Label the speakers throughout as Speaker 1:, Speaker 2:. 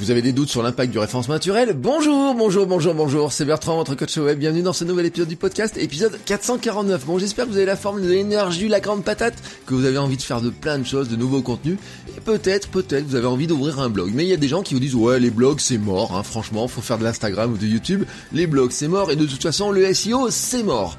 Speaker 1: Vous avez des doutes sur l'impact du référencement naturel Bonjour, bonjour, bonjour, bonjour, c'est Bertrand, votre coach web. Bienvenue dans ce nouvel épisode du podcast, épisode 449. Bon, j'espère que vous avez la forme de l'énergie, la grande patate, que vous avez envie de faire de plein de choses, de nouveaux contenus. Et peut-être, peut-être, vous avez envie d'ouvrir un blog. Mais il y a des gens qui vous disent, ouais, les blogs, c'est mort, hein, franchement, faut faire de l'Instagram ou de YouTube. Les blogs, c'est mort, et de toute façon, le SEO, c'est mort.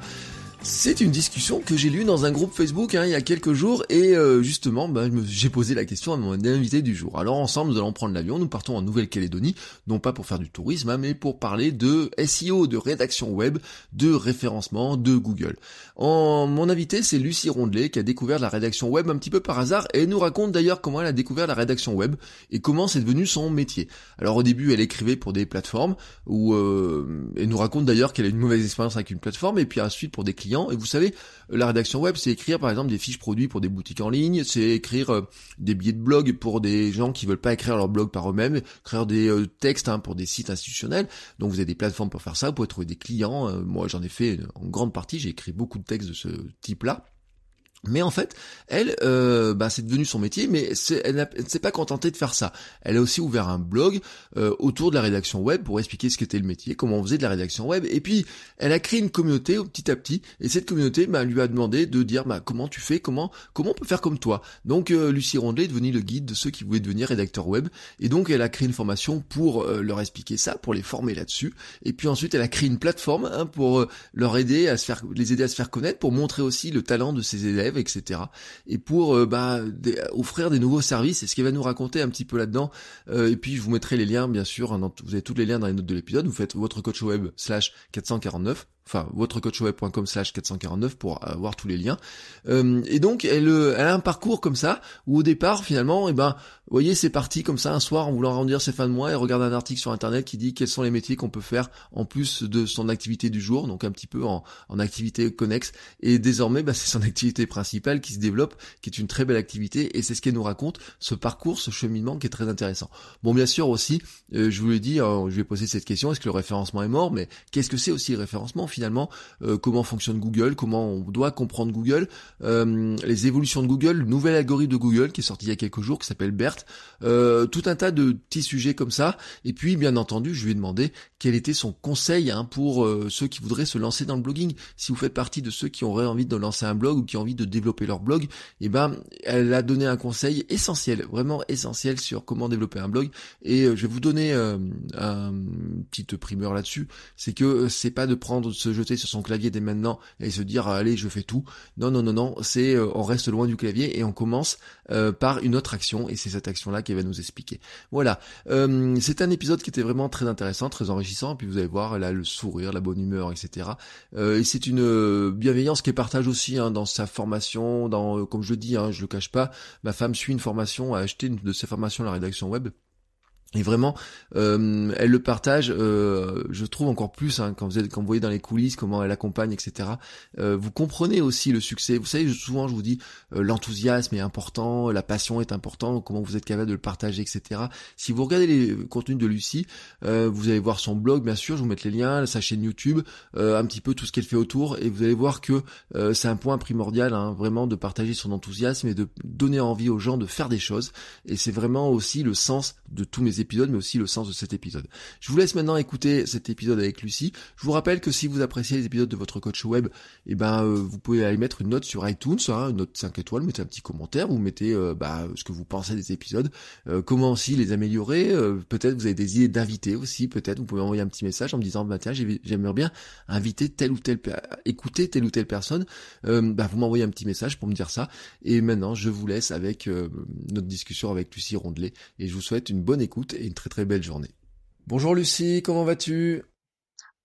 Speaker 1: C'est une discussion que j'ai lue dans un groupe Facebook hein, il y a quelques jours et euh, justement bah, j'ai posé la question à mon invité du jour. Alors ensemble nous allons prendre l'avion, nous partons en Nouvelle-Calédonie, non pas pour faire du tourisme, hein, mais pour parler de SEO, de rédaction web, de référencement, de Google. Mon invité c'est Lucie Rondelet qui a découvert la rédaction web un petit peu par hasard et nous raconte d'ailleurs comment elle a découvert la rédaction web et comment c'est devenu son métier. Alors au début elle écrivait pour des plateformes où euh, elle nous raconte d'ailleurs qu'elle a une mauvaise expérience avec une plateforme et puis ensuite pour des clients et vous savez, la rédaction web, c'est écrire par exemple des fiches produits pour des boutiques en ligne, c'est écrire euh, des billets de blog pour des gens qui veulent pas écrire leur blog par eux-mêmes, écrire des euh, textes hein, pour des sites institutionnels. Donc vous avez des plateformes pour faire ça, vous pouvez trouver des clients. Euh, moi, j'en ai fait en grande partie, j'ai écrit beaucoup de textes de ce type-là. Mais en fait, elle, euh, bah, c'est devenu son métier, mais elle, ne s'est pas contentée de faire ça. Elle a aussi ouvert un blog euh, autour de la rédaction web pour expliquer ce qu'était le métier, comment on faisait de la rédaction web. Et puis, elle a créé une communauté petit à petit. Et cette communauté bah, lui a demandé de dire bah, comment tu fais, comment comment on peut faire comme toi. Donc, euh, Lucie Rondelet est devenue le guide de ceux qui voulaient devenir rédacteur web. Et donc, elle a créé une formation pour euh, leur expliquer ça, pour les former là-dessus. Et puis ensuite, elle a créé une plateforme hein, pour euh, leur aider à se faire, les aider à se faire connaître, pour montrer aussi le talent de ses élèves etc. Et pour euh, bah, offrir des nouveaux services, c'est ce qu'elle va nous raconter un petit peu là-dedans. Euh, et puis je vous mettrai les liens, bien sûr, hein, vous avez tous les liens dans les notes de l'épisode. Vous faites votre coach web slash 449 enfin votrecoachweb.com slash 449 pour avoir tous les liens. Euh, et donc elle, euh, elle a un parcours comme ça où au départ finalement, eh ben, vous voyez, c'est parti comme ça un soir en voulant arrondir ses fins de mois et regarde un article sur internet qui dit quels sont les métiers qu'on peut faire en plus de son activité du jour, donc un petit peu en, en activité connexe. Et désormais, bah, c'est son activité principale qui se développe, qui est une très belle activité et c'est ce qu'elle nous raconte, ce parcours, ce cheminement qui est très intéressant. Bon, bien sûr aussi, euh, je vous l'ai dit, je vais poser cette question, est-ce que le référencement est mort Mais qu'est-ce que c'est aussi le référencement? Finalement euh, comment fonctionne Google, comment on doit comprendre Google, euh, les évolutions de Google, le nouvel algorithme de Google qui est sorti il y a quelques jours qui s'appelle BERT, euh, tout un tas de petits sujets comme ça. Et puis bien entendu, je lui ai demandé quel était son conseil hein, pour ceux qui voudraient se lancer dans le blogging. Si vous faites partie de ceux qui auraient envie de lancer un blog ou qui ont envie de développer leur blog, et eh ben elle a donné un conseil essentiel, vraiment essentiel sur comment développer un blog. Et je vais vous donner un petite primeur là-dessus, c'est que c'est pas de prendre se jeter sur son clavier dès maintenant et se dire allez je fais tout. Non non non non, c'est euh, on reste loin du clavier et on commence euh, par une autre action et c'est cette action là qui va nous expliquer. Voilà, euh, c'est un épisode qui était vraiment très intéressant, très enrichissant. Puis vous allez voir là le sourire, la bonne humeur, etc. et c'est une bienveillance qui partage aussi hein, dans sa formation, dans comme je dis, hein, je le cache pas, ma femme suit une formation, a acheté une de ses formations la rédaction web. Et vraiment, euh, elle le partage, euh, je trouve encore plus hein, quand vous êtes, quand vous voyez dans les coulisses comment elle accompagne, etc. Euh, vous comprenez aussi le succès. Vous savez, souvent je vous dis, euh, l'enthousiasme est important, la passion est important, comment vous êtes capable de le partager, etc. Si vous regardez les contenus de Lucie, euh, vous allez voir son blog, bien sûr, je vous mettre les liens, sa chaîne YouTube, un petit peu tout ce qu'elle fait autour, et vous allez voir que c'est un point primordial, hein, vraiment, de partager son enthousiasme et de donner envie aux gens de faire des choses. Et c'est vraiment aussi le sens de tous mes épisode, mais aussi le sens de cet épisode. Je vous laisse maintenant écouter cet épisode avec Lucie. Je vous rappelle que si vous appréciez les épisodes de votre coach web, eh ben euh, vous pouvez aller mettre une note sur iTunes, hein, une note 5 étoiles, mettez un petit commentaire, vous mettez euh, bah, ce que vous pensez des épisodes, euh, comment aussi les améliorer, peut-être vous avez des idées d'invités aussi, peut-être vous pouvez envoyer un petit message en me disant bah tiens j'aimerais bien inviter telle ou telle écouter telle ou telle personne, bah, vous m'envoyez un petit message pour me dire ça. Et maintenant je vous laisse avec notre discussion avec Lucie Rondelet et je vous souhaite une bonne écoute et une très très belle journée. Bonjour Lucie, comment vas-tu?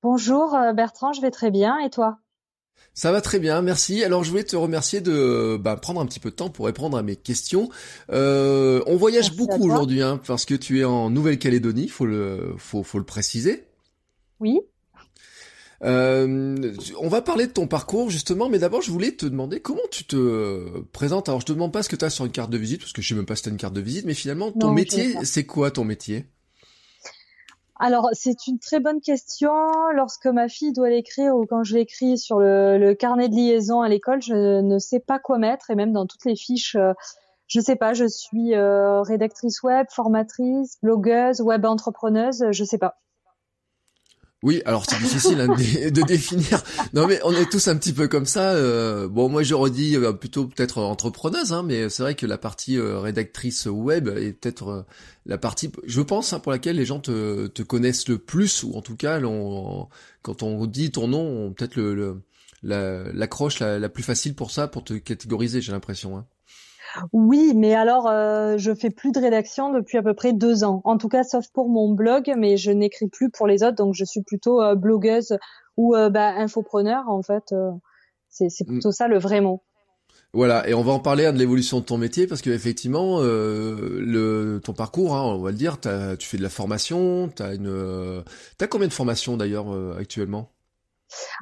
Speaker 2: Bonjour euh, Bertrand, je vais très bien et toi?
Speaker 1: Ça va très bien, merci. Alors je voulais te remercier de bah, prendre un petit peu de temps pour répondre à mes questions. Euh, on voyage beaucoup aujourd'hui, hein, parce que tu es en Nouvelle-Calédonie, faut le, faut, faut le préciser.
Speaker 2: Oui.
Speaker 1: Euh, on va parler de ton parcours justement, mais d'abord je voulais te demander comment tu te présentes. Alors je te demande pas ce que tu as sur une carte de visite, parce que je sais même pas si tu as une carte de visite, mais finalement ton métier, c'est quoi ton métier?
Speaker 2: Alors, c'est une très bonne question. Lorsque ma fille doit l'écrire ou quand je l'écris sur le, carnet de liaison à l'école, je ne sais pas quoi mettre et même dans toutes les fiches, euh, je sais pas. Je suis euh, rédactrice web, formatrice, blogueuse, web entrepreneuse, je sais pas.
Speaker 1: Oui, alors c'est difficile hein, de, définir. Non mais on est tous un petit peu comme ça. Euh, bon, moi j'aurais dit euh, plutôt peut-être entrepreneuse, hein, mais c'est vrai que la partie euh, rédactrice web est peut-être la partie, je pense, hein, pour laquelle les gens te, connaissent le plus, ou en tout cas, quand on dit ton nom, peut-être l'accroche la, la, plus facile pour ça, pour te catégoriser, j'ai l'impression.
Speaker 2: Oui, mais alors euh, je fais plus de rédaction depuis à peu près deux ans. En tout cas, sauf pour mon blog, mais je n'écris plus pour les autres, donc je suis plutôt euh, blogueuse ou euh, bah, infopreneur. En fait, euh, c'est mm. plutôt ça le vrai mot.
Speaker 1: Voilà, et on va en parler hein, de l'évolution de ton métier parce qu'effectivement, euh, le ton parcours, hein, on va le dire, tu fais de la formation, t'as une, t'as combien de formations d'ailleurs actuellement?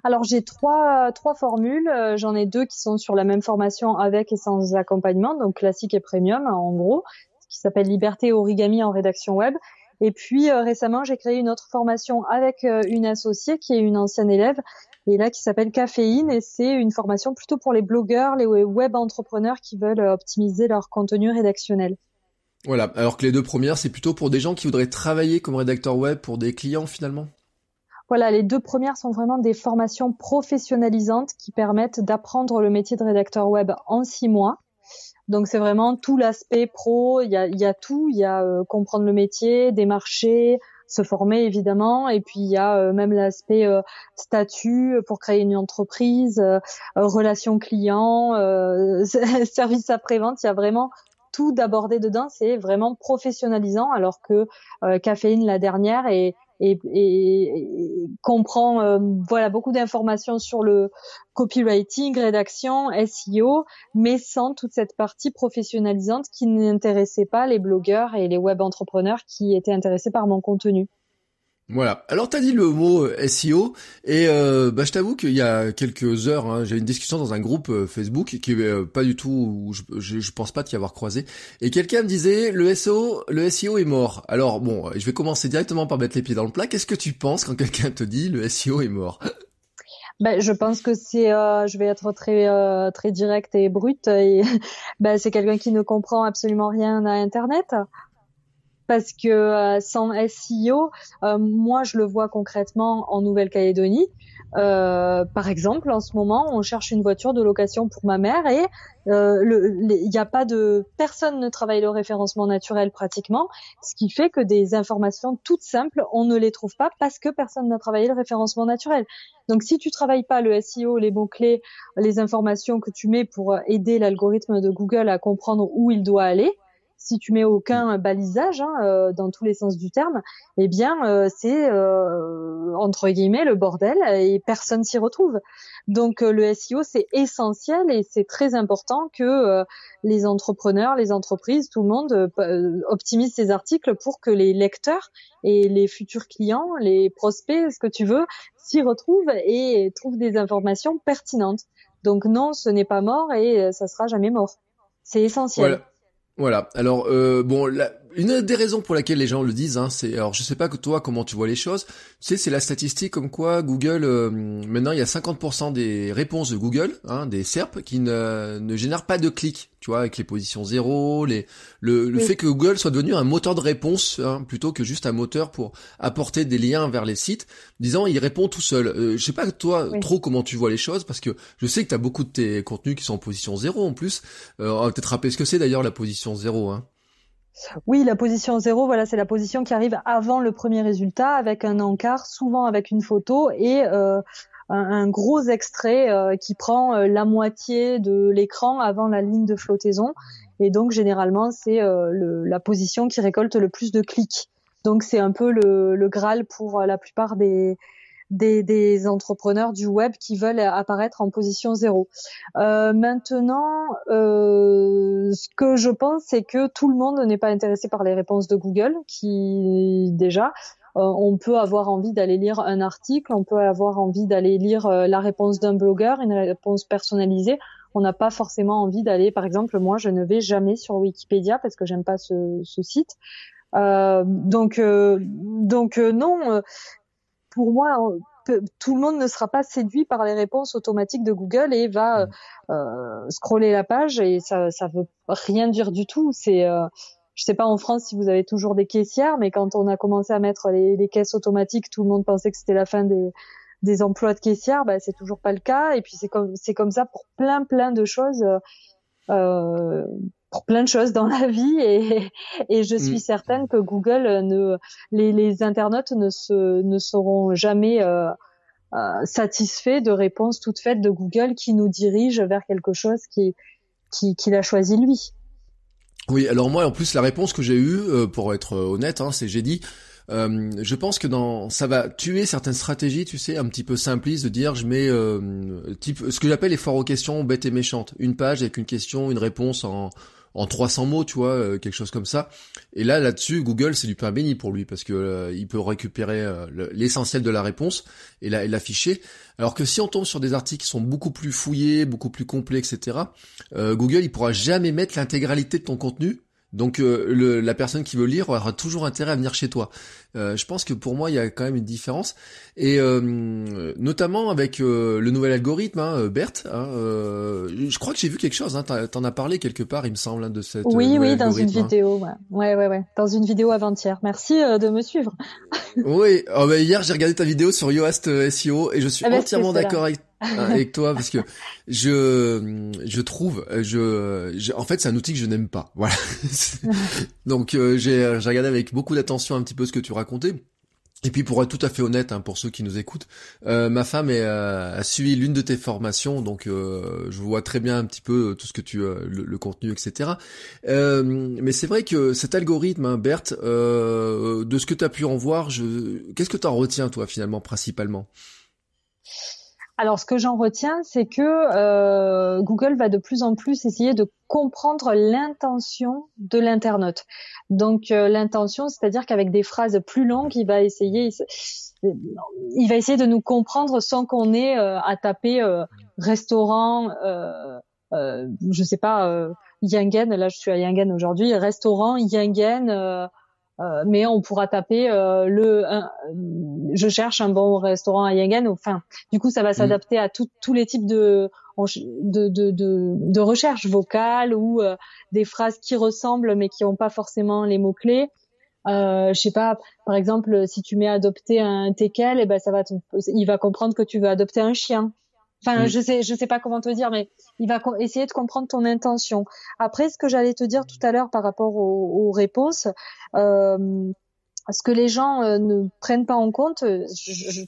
Speaker 2: Alors j'ai trois formules. Euh, j'en ai deux qui sont sur la même formation avec et sans accompagnement, donc classique et premium en gros, qui s'appelle Liberté origami en rédaction web. Et puis euh, récemment j'ai créé une autre formation avec euh, une associée qui est une ancienne élève et là qui s'appelle Caféine et c'est une formation plutôt pour les blogueurs, les web entrepreneurs qui veulent optimiser leur contenu rédactionnel.
Speaker 1: Voilà, alors que les deux premières, c'est plutôt pour des gens qui voudraient travailler comme rédacteur web pour des clients finalement?
Speaker 2: Voilà, les deux premières sont vraiment des formations professionnalisantes qui permettent d'apprendre le métier de rédacteur web en six mois. Donc c'est vraiment tout l'aspect pro, il y a, y a, tout, il y a euh, comprendre le métier, démarcher, se former évidemment, et puis il y a euh, même l'aspect euh, statut pour créer une entreprise, relations clients, service après-vente, il y a vraiment tout d'aborder dedans, c'est vraiment professionnalisant, alors que Caféine, la dernière, est, et, et, comprend euh, voilà beaucoup d'informations sur le copywriting, rédaction, SEO, mais sans toute cette partie professionnalisante qui n'intéressait pas les blogueurs et les web entrepreneurs qui étaient intéressés par mon contenu.
Speaker 1: Voilà. Alors t'as dit le mot euh, SEO et euh, bah, je t'avoue qu'il y a quelques heures, hein, j'ai une discussion dans un groupe euh, Facebook qui est pas du tout, je, je, pense pas t'y avoir croisé, et quelqu'un me disait le SEO, le SEO est mort. Alors bon, je vais commencer directement par mettre les pieds dans le plat. Qu'est-ce que tu penses quand quelqu'un te dit le SEO est mort?
Speaker 2: Ben, je pense que c'est, je vais être très très direct et brute. Ben, c'est quelqu'un qui ne comprend absolument rien à Internet parce que euh, sans SEO, euh, moi je le vois concrètement en Nouvelle-Calédonie. Euh, par exemple, en ce moment, on cherche une voiture de location pour ma mère et il n'y a pas de personne ne travaille le référencement naturel pratiquement, ce qui fait que des informations toutes simples, on ne les trouve pas parce que personne n'a travaillé le référencement naturel. Donc, si tu travailles pas le SEO, les mots clés, les informations que tu mets pour aider l'algorithme de Google à comprendre où il doit aller, si tu mets aucun balisage hein, euh, dans tous les sens du terme, eh bien euh, c'est euh, entre guillemets le bordel et personne s'y retrouve. Donc le SEO c'est essentiel et c'est très important que les entrepreneurs, les entreprises, tout le monde optimise ses articles pour que les lecteurs et les futurs clients, les prospects, ce que tu veux, s'y retrouvent et trouvent des informations pertinentes. Donc non, ce n'est pas mort et ça sera jamais mort. C'est essentiel.
Speaker 1: Voilà. Alors euh, bon, la, une des raisons pour laquelle les gens le disent, hein, c'est alors je sais pas que toi comment tu vois les choses. Tu sais, c'est la statistique comme quoi Google euh, maintenant il y a 50% des réponses de Google, hein, des SERP qui ne, ne génèrent pas de clics. Tu vois, avec les positions zéro, les le, le fait que Google soit devenu un moteur de réponse hein, plutôt que juste un moteur pour apporter des liens vers les sites, disant il répond tout seul. Euh, je sais pas toi trop comment tu vois les choses parce que je sais que tu as beaucoup de tes contenus qui sont en position zéro en plus. Euh, on va peut-être rappeler ce que c'est d'ailleurs la position zéro. Hein.
Speaker 2: Oui, la position zéro, voilà, c'est la position qui arrive avant le premier résultat, avec un encart, souvent avec une photo et euh, un, gros extrait euh, qui prend euh, la moitié de l'écran avant la ligne de flottaison. Et donc généralement, c'est la position qui récolte le plus de clics. Donc c'est un peu le, le Graal pour la plupart des, des, des, entrepreneurs du web qui veulent apparaître en position zéro. Euh, maintenant, euh, ce que je pense, c'est que tout le monde n'est pas intéressé par les réponses de Google, qui déjà, euh, on peut avoir envie d'aller lire un article, on peut avoir envie d'aller lire euh, la réponse d'un blogueur, une réponse personnalisée. On n'a pas forcément envie d'aller, par exemple, moi, je ne vais jamais sur Wikipédia parce que j'aime pas ce, ce site. Euh, donc, euh, donc euh, non, pour moi, tout le monde ne sera pas séduit par les réponses automatiques de Google et va euh, scroller la page et ça ça veut rien dire du tout. C'est je sais pas en France si vous avez toujours des caissières, mais quand on a commencé à mettre les, les caisses automatiques, tout le monde pensait que c'était la fin des, des emplois de caissière. Bah, c'est toujours pas le cas. Et puis c'est comme c'est comme ça pour plein plein de choses. Euh, plein de choses dans la vie et, et je suis mm. certaine que Google ne les, les internautes ne se ne seront jamais euh, euh, satisfaits de réponses toutes faites de Google qui nous dirigent vers quelque chose qui qui qu'il a choisi lui.
Speaker 1: Oui, alors moi en plus la réponse que j'ai eue euh, pour être honnête, hein, c'est j'ai dit euh, je pense que dans ça va tuer certaines stratégies, tu sais, un petit peu simplistes de dire je mets euh, type ce que j'appelle les foires aux questions bêtes et méchantes, une page avec une question, une réponse en en 300 mots, tu vois, euh, quelque chose comme ça. Et là, là-dessus, Google, c'est du pain béni pour lui parce que euh, il peut récupérer euh, l'essentiel de la réponse et l'afficher. Alors que si on tombe sur des articles qui sont beaucoup plus fouillés, beaucoup plus complets, etc., Google, il pourra jamais mettre l'intégralité de ton contenu donc euh, la personne qui veut lire aura toujours intérêt à venir chez toi. Euh, je pense que pour moi il y a quand même une différence et euh, notamment avec le nouvel algorithme, hein, Berthe. Hein, je crois que j'ai vu quelque chose. Hein, T'en as parlé quelque part, il me semble, hein, de cette.
Speaker 2: Oui, oui, dans une vidéo. Ouais. ouais, ouais, dans une vidéo avant-hier. Merci de me suivre.
Speaker 1: oui, oh, bah, hier j'ai regardé ta vidéo sur Yoast SEO et je suis ah bah, entièrement d'accord avec avec toi parce que je je trouve je, en fait c'est un outil que je n'aime pas. Voilà. Donc euh, j'ai j'ai regardé avec beaucoup d'attention un petit peu ce que tu racontais. Et puis pour être tout à fait honnête, hein, pour ceux qui nous écoutent, euh, ma femme est, euh, a suivi l'une de tes formations, donc je vois très bien un petit peu tout ce que tu, le, le, contenu, etc. mais c'est vrai que cet algorithme, hein, Berthe, de ce que tu as pu en voir, je... qu'est-ce que tu en retiens toi finalement principalement?
Speaker 2: Alors, ce que j'en retiens, c'est que euh, Google va de plus en plus essayer de comprendre l'intention de l'internaute. Donc, euh, l'intention, c'est-à-dire qu'avec des phrases plus longues, il va essayer, il va essayer de nous comprendre sans qu'on ait euh, à taper restaurant, je sais pas, Yangen. Là, je suis à Yangen aujourd'hui. Restaurant Yangen euh, mais on pourra taper euh, le je cherche un bon restaurant à Yangen enfin du coup ça va mm. s'adapter à tous les types de de, de, de, de recherche vocale ou euh, des phrases qui ressemblent mais qui n'ont pas forcément les mots clés euh, je sais pas par exemple si tu mets adopter un teckel et eh ben ça va il va comprendre que tu veux adopter un chien Enfin, je sais, je sais pas comment te dire, mais il va essayer de comprendre ton intention. Après, ce que j'allais te dire tout à l'heure par rapport aux, réponses, euh, ce que les gens euh, ne prennent pas en compte,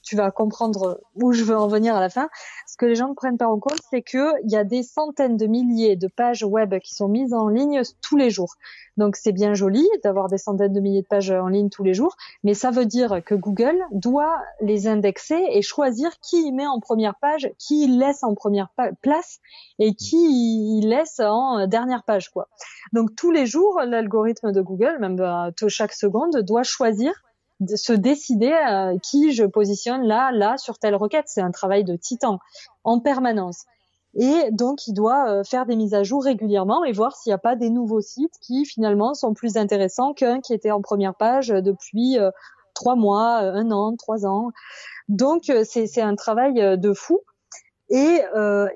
Speaker 2: tu vas comprendre où je veux en venir à la fin. Ce que les gens ne prennent pas en compte, c'est que il y a des centaines de milliers de pages web qui sont mises en ligne tous les jours. Donc c'est bien joli d'avoir des centaines de milliers de pages en ligne tous les jours, mais ça veut dire que Google doit les indexer et choisir qui y met en première page, qui il laisse en première place et qui il laisse en dernière page quoi. Donc tous les jours, l'algorithme de Google, même euh, chaque seconde, doit choisir de se décider euh, qui je positionne là, là sur telle requête. C'est un travail de titan en permanence. Et donc, il doit euh, faire des mises à jour régulièrement et voir s'il n'y a pas des nouveaux sites qui finalement sont plus intéressants qu'un qui était en première page depuis euh, trois mois, un an, trois ans. Donc, euh, c'est un travail de fou. Et,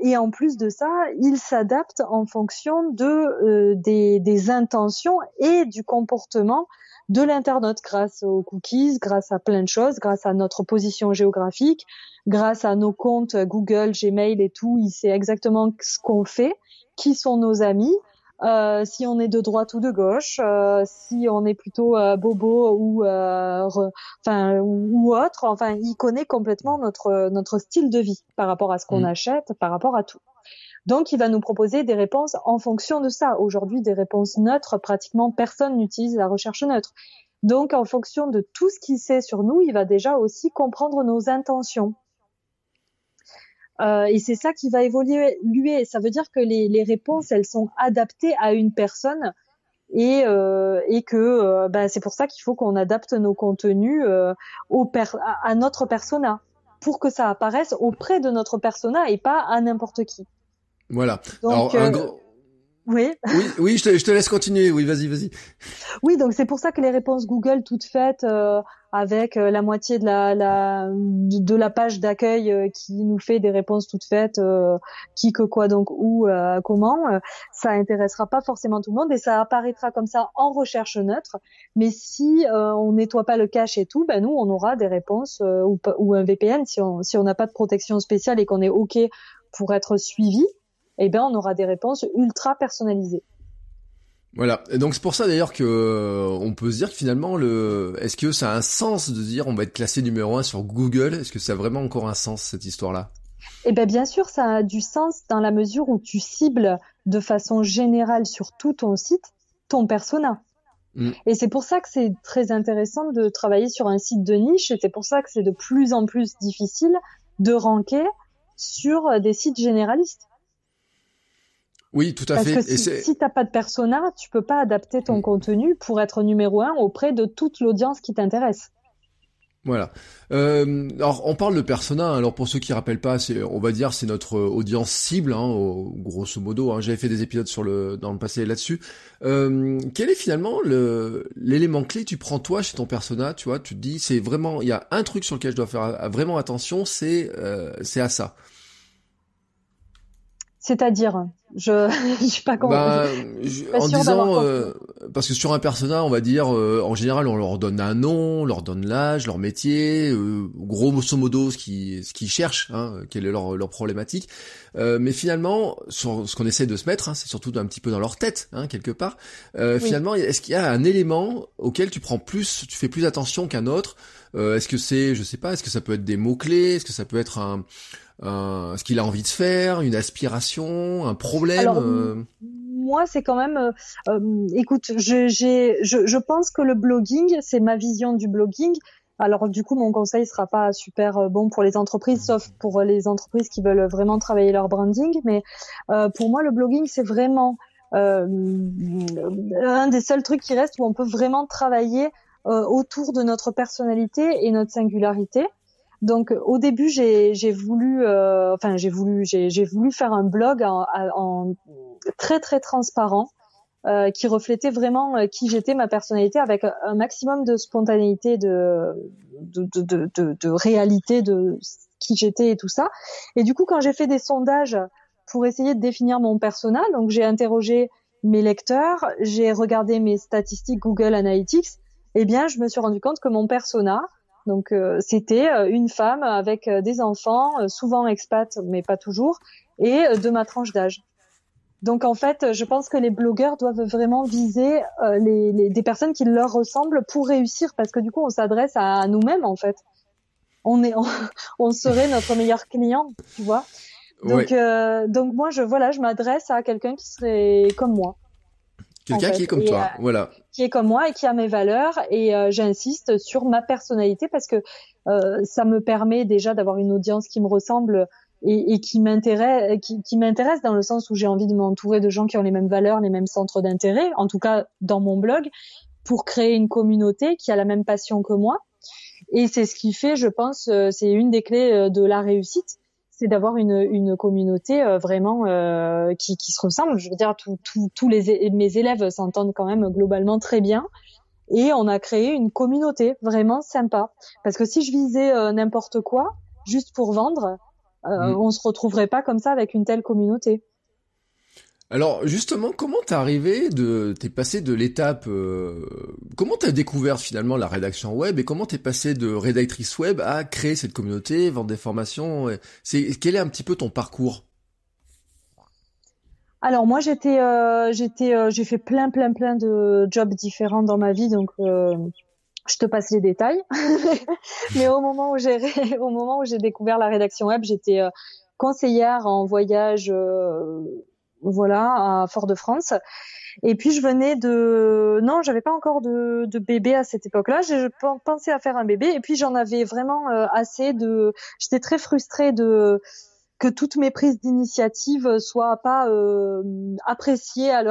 Speaker 2: et, en plus de ça, il s'adapte en fonction de des, des, intentions et du comportement de l'internaute grâce aux cookies, grâce à plein de choses, grâce à notre position géographique, grâce à nos comptes Google, Gmail et tout, il sait exactement ce qu'on fait, qui sont nos amis, euh, si on est de droite ou de gauche, euh, si on est plutôt euh, bobo ou enfin ou autre, enfin il connaît complètement notre notre style de vie par rapport à ce qu'on mm. achète, par rapport à tout. Donc il va nous proposer des réponses en fonction de ça. Aujourd'hui, des réponses neutres, pratiquement personne n'utilise la recherche neutre. Donc, en fonction de tout ce qu'il sait sur nous, il va déjà aussi comprendre nos intentions. Euh, et c'est ça qui va évoluer. Ça veut dire que les, réponses, elles sont adaptées à une personne et, euh, que euh, bah, c'est pour ça qu'il faut qu'on adapte nos contenus à notre persona pour que ça apparaisse auprès de notre persona et pas à n'importe qui.
Speaker 1: Voilà. Donc, Alors, un gros...
Speaker 2: Oui.
Speaker 1: Oui, oui, je te, je te laisse continuer. Oui, vas-y, vas-y.
Speaker 2: Oui, donc c'est pour ça que les réponses Google toutes faites euh, avec euh, la moitié de la, la de la page d'accueil euh, qui nous fait des réponses toutes faites, qui que quoi donc où comment, ça intéressera pas forcément tout le monde et ça apparaîtra comme ça en recherche neutre. Mais si on nettoie pas le cache et tout, ben nous on aura des réponses ou, ou un VPN si on si on n'a pas de protection spéciale et qu'on est ok pour être suivi eh bien, on aura des réponses ultra personnalisées.
Speaker 1: Voilà. Et donc c'est pour ça d'ailleurs que euh, on peut se dire que finalement le est-ce que ça a un sens de dire on va être classé numéro un sur Google? Est-ce que ça a vraiment encore un sens cette histoire-là?
Speaker 2: Eh bien bien sûr, ça a du sens dans la mesure où tu cibles de façon générale sur tout ton site ton persona. Mm. Et c'est pour ça que c'est très intéressant de travailler sur un site de niche et c'est pour ça que c'est de plus en plus difficile de ranker sur des sites généralistes.
Speaker 1: Oui, tout à fait.
Speaker 2: Parce que si, si t'as pas de persona, tu peux pas adapter ton mm. contenu pour être numéro un auprès de toute l'audience qui t'intéresse.
Speaker 1: Voilà. Euh, alors on parle de persona. Hein. Alors pour ceux qui rappellent pas, c'est on va dire c'est notre audience cible, hein, grosso modo. Hein. J'avais fait des épisodes sur le dans le passé là-dessus. Euh, quel est finalement le l'élément clé tu prends toi chez ton persona Tu vois, tu te dis c'est vraiment il y a un truc sur lequel je dois faire vraiment attention, c'est euh, c'est à ça.
Speaker 2: C'est-à-dire, je, je suis pas convaincu.
Speaker 1: Bah, en disant, euh, parce que sur un persona, on va dire, euh, en général, on leur donne un nom, on leur donne l'âge, leur métier, euh, grosso modo ce qu'ils ce qu'ils cherchent, hein, quelle est leur leur problématique. mais finalement, sur ce qu'on essaie de se mettre, hein, c'est surtout un petit peu dans leur tête, hein, quelque part. Finalement, est-ce qu'il y a un élément auquel tu prends plus, tu fais plus attention qu'un autre? Est-ce que c'est, je sais pas, est-ce que ça peut être des mots clés Est-ce que ça peut être un euh, ce qu'il a envie de faire, une aspiration, un problème. Euh
Speaker 2: moi, c'est quand même. Euh, euh écoute, je, je, je pense que le blogging, c'est ma vision du blogging. Alors du coup, mon conseil sera pas super bon pour les entreprises, sauf pour les entreprises qui veulent vraiment travailler leur branding. Mais euh, pour moi, le blogging, c'est vraiment euh, un des seuls trucs qui reste où on peut vraiment travailler autour de notre personnalité et notre singularité. Donc au début j'ai voulu, euh, enfin j'ai voulu, j'ai voulu faire un blog en, très très transparent. Euh, qui reflétait vraiment euh, qui j'étais, ma personnalité, avec un maximum de spontanéité, de, de, de, de, de réalité de qui j'étais et tout ça. Et du coup, quand j'ai fait des sondages pour essayer de définir mon persona, donc j'ai interrogé mes lecteurs, j'ai regardé mes statistiques Google Analytics, eh bien, je me suis rendu compte que mon persona, donc euh, c'était euh, une femme avec euh, des enfants, souvent expats, mais pas toujours, et de ma tranche d'âge. Donc en fait, je pense que les blogueurs doivent vraiment viser les, des personnes qui leur ressemblent pour réussir, parce que du coup, on s'adresse à nous-mêmes en fait. On est, on, serait notre meilleur client, tu vois. Donc, donc moi, je voilà, je m'adresse à quelqu'un qui serait comme moi.
Speaker 1: Quelqu'un qui est comme toi, voilà.
Speaker 2: Qui est comme moi et qui a mes valeurs et euh, j'insiste sur ma personnalité parce que euh, ça me permet déjà d'avoir une audience qui me ressemble et, et qui m'intéresse, qui, qui m'intéresse dans le sens où j'ai envie de m'entourer de gens qui ont les mêmes valeurs, les mêmes centres d'intérêt, en tout cas dans mon blog, pour créer une communauté qui a la même passion que moi. Et c'est ce qui fait, je pense, euh, c'est une des clés de la réussite c'est d'avoir une, une communauté euh, vraiment euh, qui, qui se ressemble. Je veux dire, tous les mes élèves s'entendent quand même globalement très bien. Et on a créé une communauté vraiment sympa. Parce que si je visais euh, n'importe quoi, juste pour vendre, euh, mm. on se retrouverait pas comme ça avec une telle communauté.
Speaker 1: Alors justement, comment t'es arrivé de, t'es passé de l'étape, euh, comment t'as découvert finalement la rédaction web et comment t'es passé de rédactrice web à créer cette communauté, vendre des formations. C'est quel est un petit peu ton parcours?
Speaker 2: Alors moi j'étais, euh, euh, j'ai fait plein plein plein de jobs différents dans ma vie, donc je te passe les détails. Mais au moment où j'ai, au moment où j'ai découvert la rédaction web, j'étais conseillère en voyage voilà, à Fort-de-France. Et puis je venais de, non, j'avais pas encore de, de bébé à cette époque-là. Je pensais à faire un bébé et puis j'en avais vraiment euh, assez de. J'étais très frustrée de que toutes mes prises d'initiative soient pas euh, appréciées à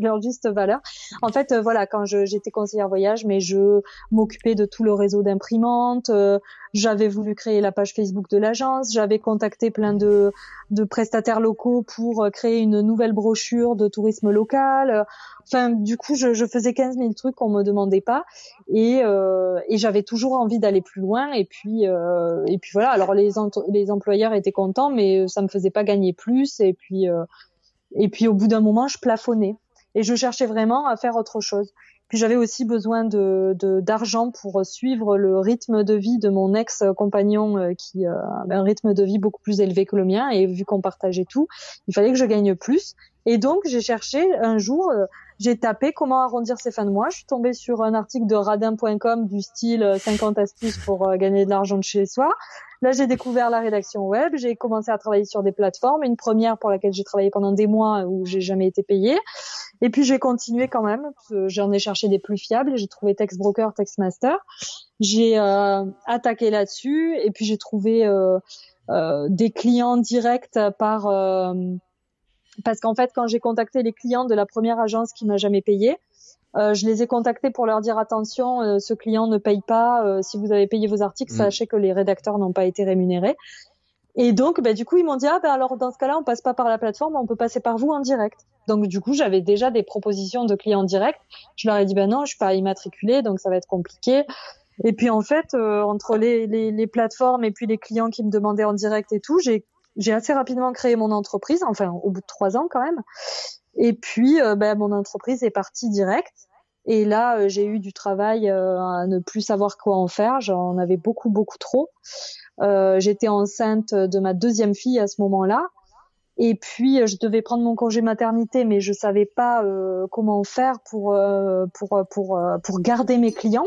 Speaker 2: leur juste valeur. En fait, euh, voilà, quand j'étais conseillère voyage, mais je m'occupais de tout le réseau d'imprimantes. Euh, j'avais voulu créer la page Facebook de l'agence. J'avais contacté plein de, de prestataires locaux pour euh, créer une nouvelle brochure de tourisme local. Enfin, du coup, je, je faisais 15 000 trucs qu'on me demandait pas, et, euh, et j'avais toujours envie d'aller plus loin. Et puis, euh, et puis voilà. Alors les, les employeurs étaient contents, mais ça me faisait pas gagner plus. Et puis, et puis au bout d'un moment, je plafonnais et je cherchais vraiment à faire autre chose. Puis j'avais aussi besoin de d'argent pour suivre le rythme de vie de mon ex-compagnon euh, qui euh, avait un rythme de vie beaucoup plus élevé que le mien et vu qu'on partageait tout, il fallait que je gagne plus. Et donc j'ai cherché un jour, euh, j'ai tapé comment arrondir ses fins de mois. Je suis tombée sur un article de radin.com du style 50 astuces pour gagner de l'argent de chez soi. Là, j'ai découvert la rédaction web, j'ai commencé à travailler sur des plateformes, une première pour laquelle j'ai travaillé pendant des mois où j'ai jamais été payée. Et puis j'ai continué quand même, j'en ai cherché des plus fiables, j'ai trouvé Textbroker, Textmaster. J'ai euh, attaqué là-dessus et puis j'ai trouvé euh, euh, des clients directs par parce qu'en fait quand j'ai contacté les clients de la première agence qui m'a jamais payé, euh, je les ai contactés pour leur dire attention, euh, ce client ne paye pas. Euh, si vous avez payé vos articles, mm. sachez que les rédacteurs n'ont pas été rémunérés. Et donc, bah, du coup, ils m'ont dit ah ben alors dans ce cas-là, on passe pas par la plateforme, on peut passer par vous en direct. Donc du coup, j'avais déjà des propositions de clients directs. Je leur ai dit ben non, je suis pas immatriculée, donc ça va être compliqué. Et puis en fait, entre les, les, les, plateformes et puis les clients qui me demandaient en direct et tout, j'ai j'ai assez rapidement créé mon entreprise, enfin au bout de trois ans quand même. Et puis, euh, ben, mon entreprise est partie direct. Et là, euh, j'ai eu du travail euh, à ne plus savoir quoi en faire. J'en avais beaucoup, beaucoup trop. J'étais enceinte de ma deuxième fille à ce moment-là. Et puis, je devais prendre mon congé maternité, mais je savais pas comment faire pour, pour, pour, pour garder mes clients.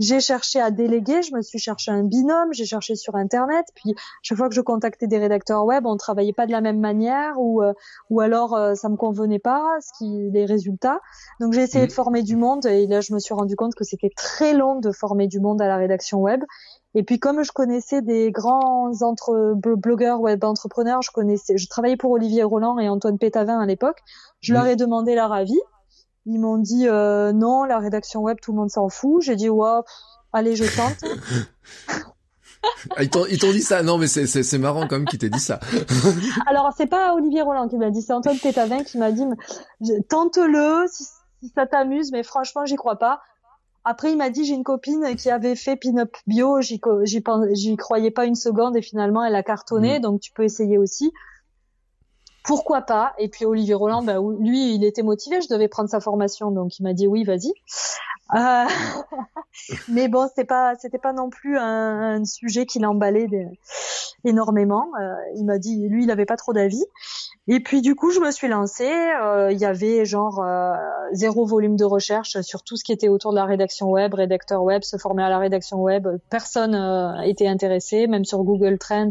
Speaker 2: J'ai cherché à déléguer, je me suis cherché un binôme, j'ai cherché sur internet, puis chaque fois que je contactais des rédacteurs web, on travaillait pas de la même manière ou euh, ou alors euh, ça me convenait pas ce qui les résultats. Donc j'ai essayé de mmh. former du monde et là je me suis rendu compte que c'était très long de former du monde à la rédaction web. Et puis comme je connaissais des grands entre blogueurs web entrepreneurs, je connaissais, je travaillais pour Olivier Roland et Antoine Pétavin à l'époque. Je leur mmh. ai demandé leur avis. Ils m'ont dit euh, non, la rédaction web, tout le monde s'en fout. J'ai dit ouais, allez, je tente.
Speaker 1: Ah, ils t'ont dit ça Non, mais c'est marrant quand même qu'ils t'aient dit ça.
Speaker 2: Alors c'est pas Olivier Roland qui m'a dit, c'est Antoine Pétavin qui m'a dit tente-le si, ça t'amuse, mais franchement j'y crois pas. Après il m'a dit j'ai une copine qui avait fait pin-up bio, j'y j'y croyais pas une seconde et finalement elle a cartonné, mm. donc tu peux essayer aussi pourquoi pas Et puis Olivier Roland, bah, lui, il était motivé, je devais prendre sa formation, donc il m'a dit oui, vas-y. Euh... mais bon, c'était pas, c'était pas non plus un, sujet qui l'emballait énormément. Euh, il m'a dit, lui, il avait pas trop d'avis. Et puis du coup, je me suis lancée. Euh, il y avait genre euh, zéro volume de recherche sur tout ce qui était autour de la rédaction web, rédacteur web, se former à la rédaction web. Personne était intéressé, même sur Google Trend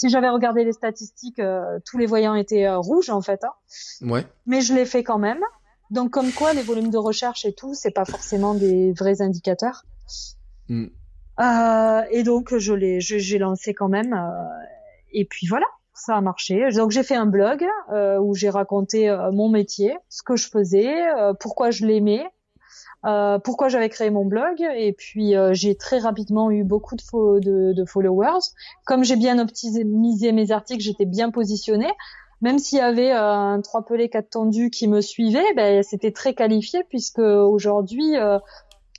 Speaker 2: si j'avais regardé les statistiques, euh, tous les voyants étaient euh, rouges en fait. Hein.
Speaker 1: Ouais.
Speaker 2: Mais je l'ai fait quand même. Donc comme quoi, les volumes de recherche et tout, c'est pas forcément des vrais indicateurs. Mm. Euh, et donc je l'ai, j'ai lancé quand même. et puis voilà, ça a marché. Donc j'ai fait un blog où j'ai raconté mon métier, ce que je faisais, pourquoi je l'aimais, euh, pourquoi j'avais créé mon blog et puis euh, j'ai très rapidement eu beaucoup de, de, followers. Comme j'ai bien optimisé mes articles, j'étais bien positionnée. Même s'il y avait euh, un trois pelés quatre tendus qui me suivait, ben, c'était très qualifié puisque aujourd'hui,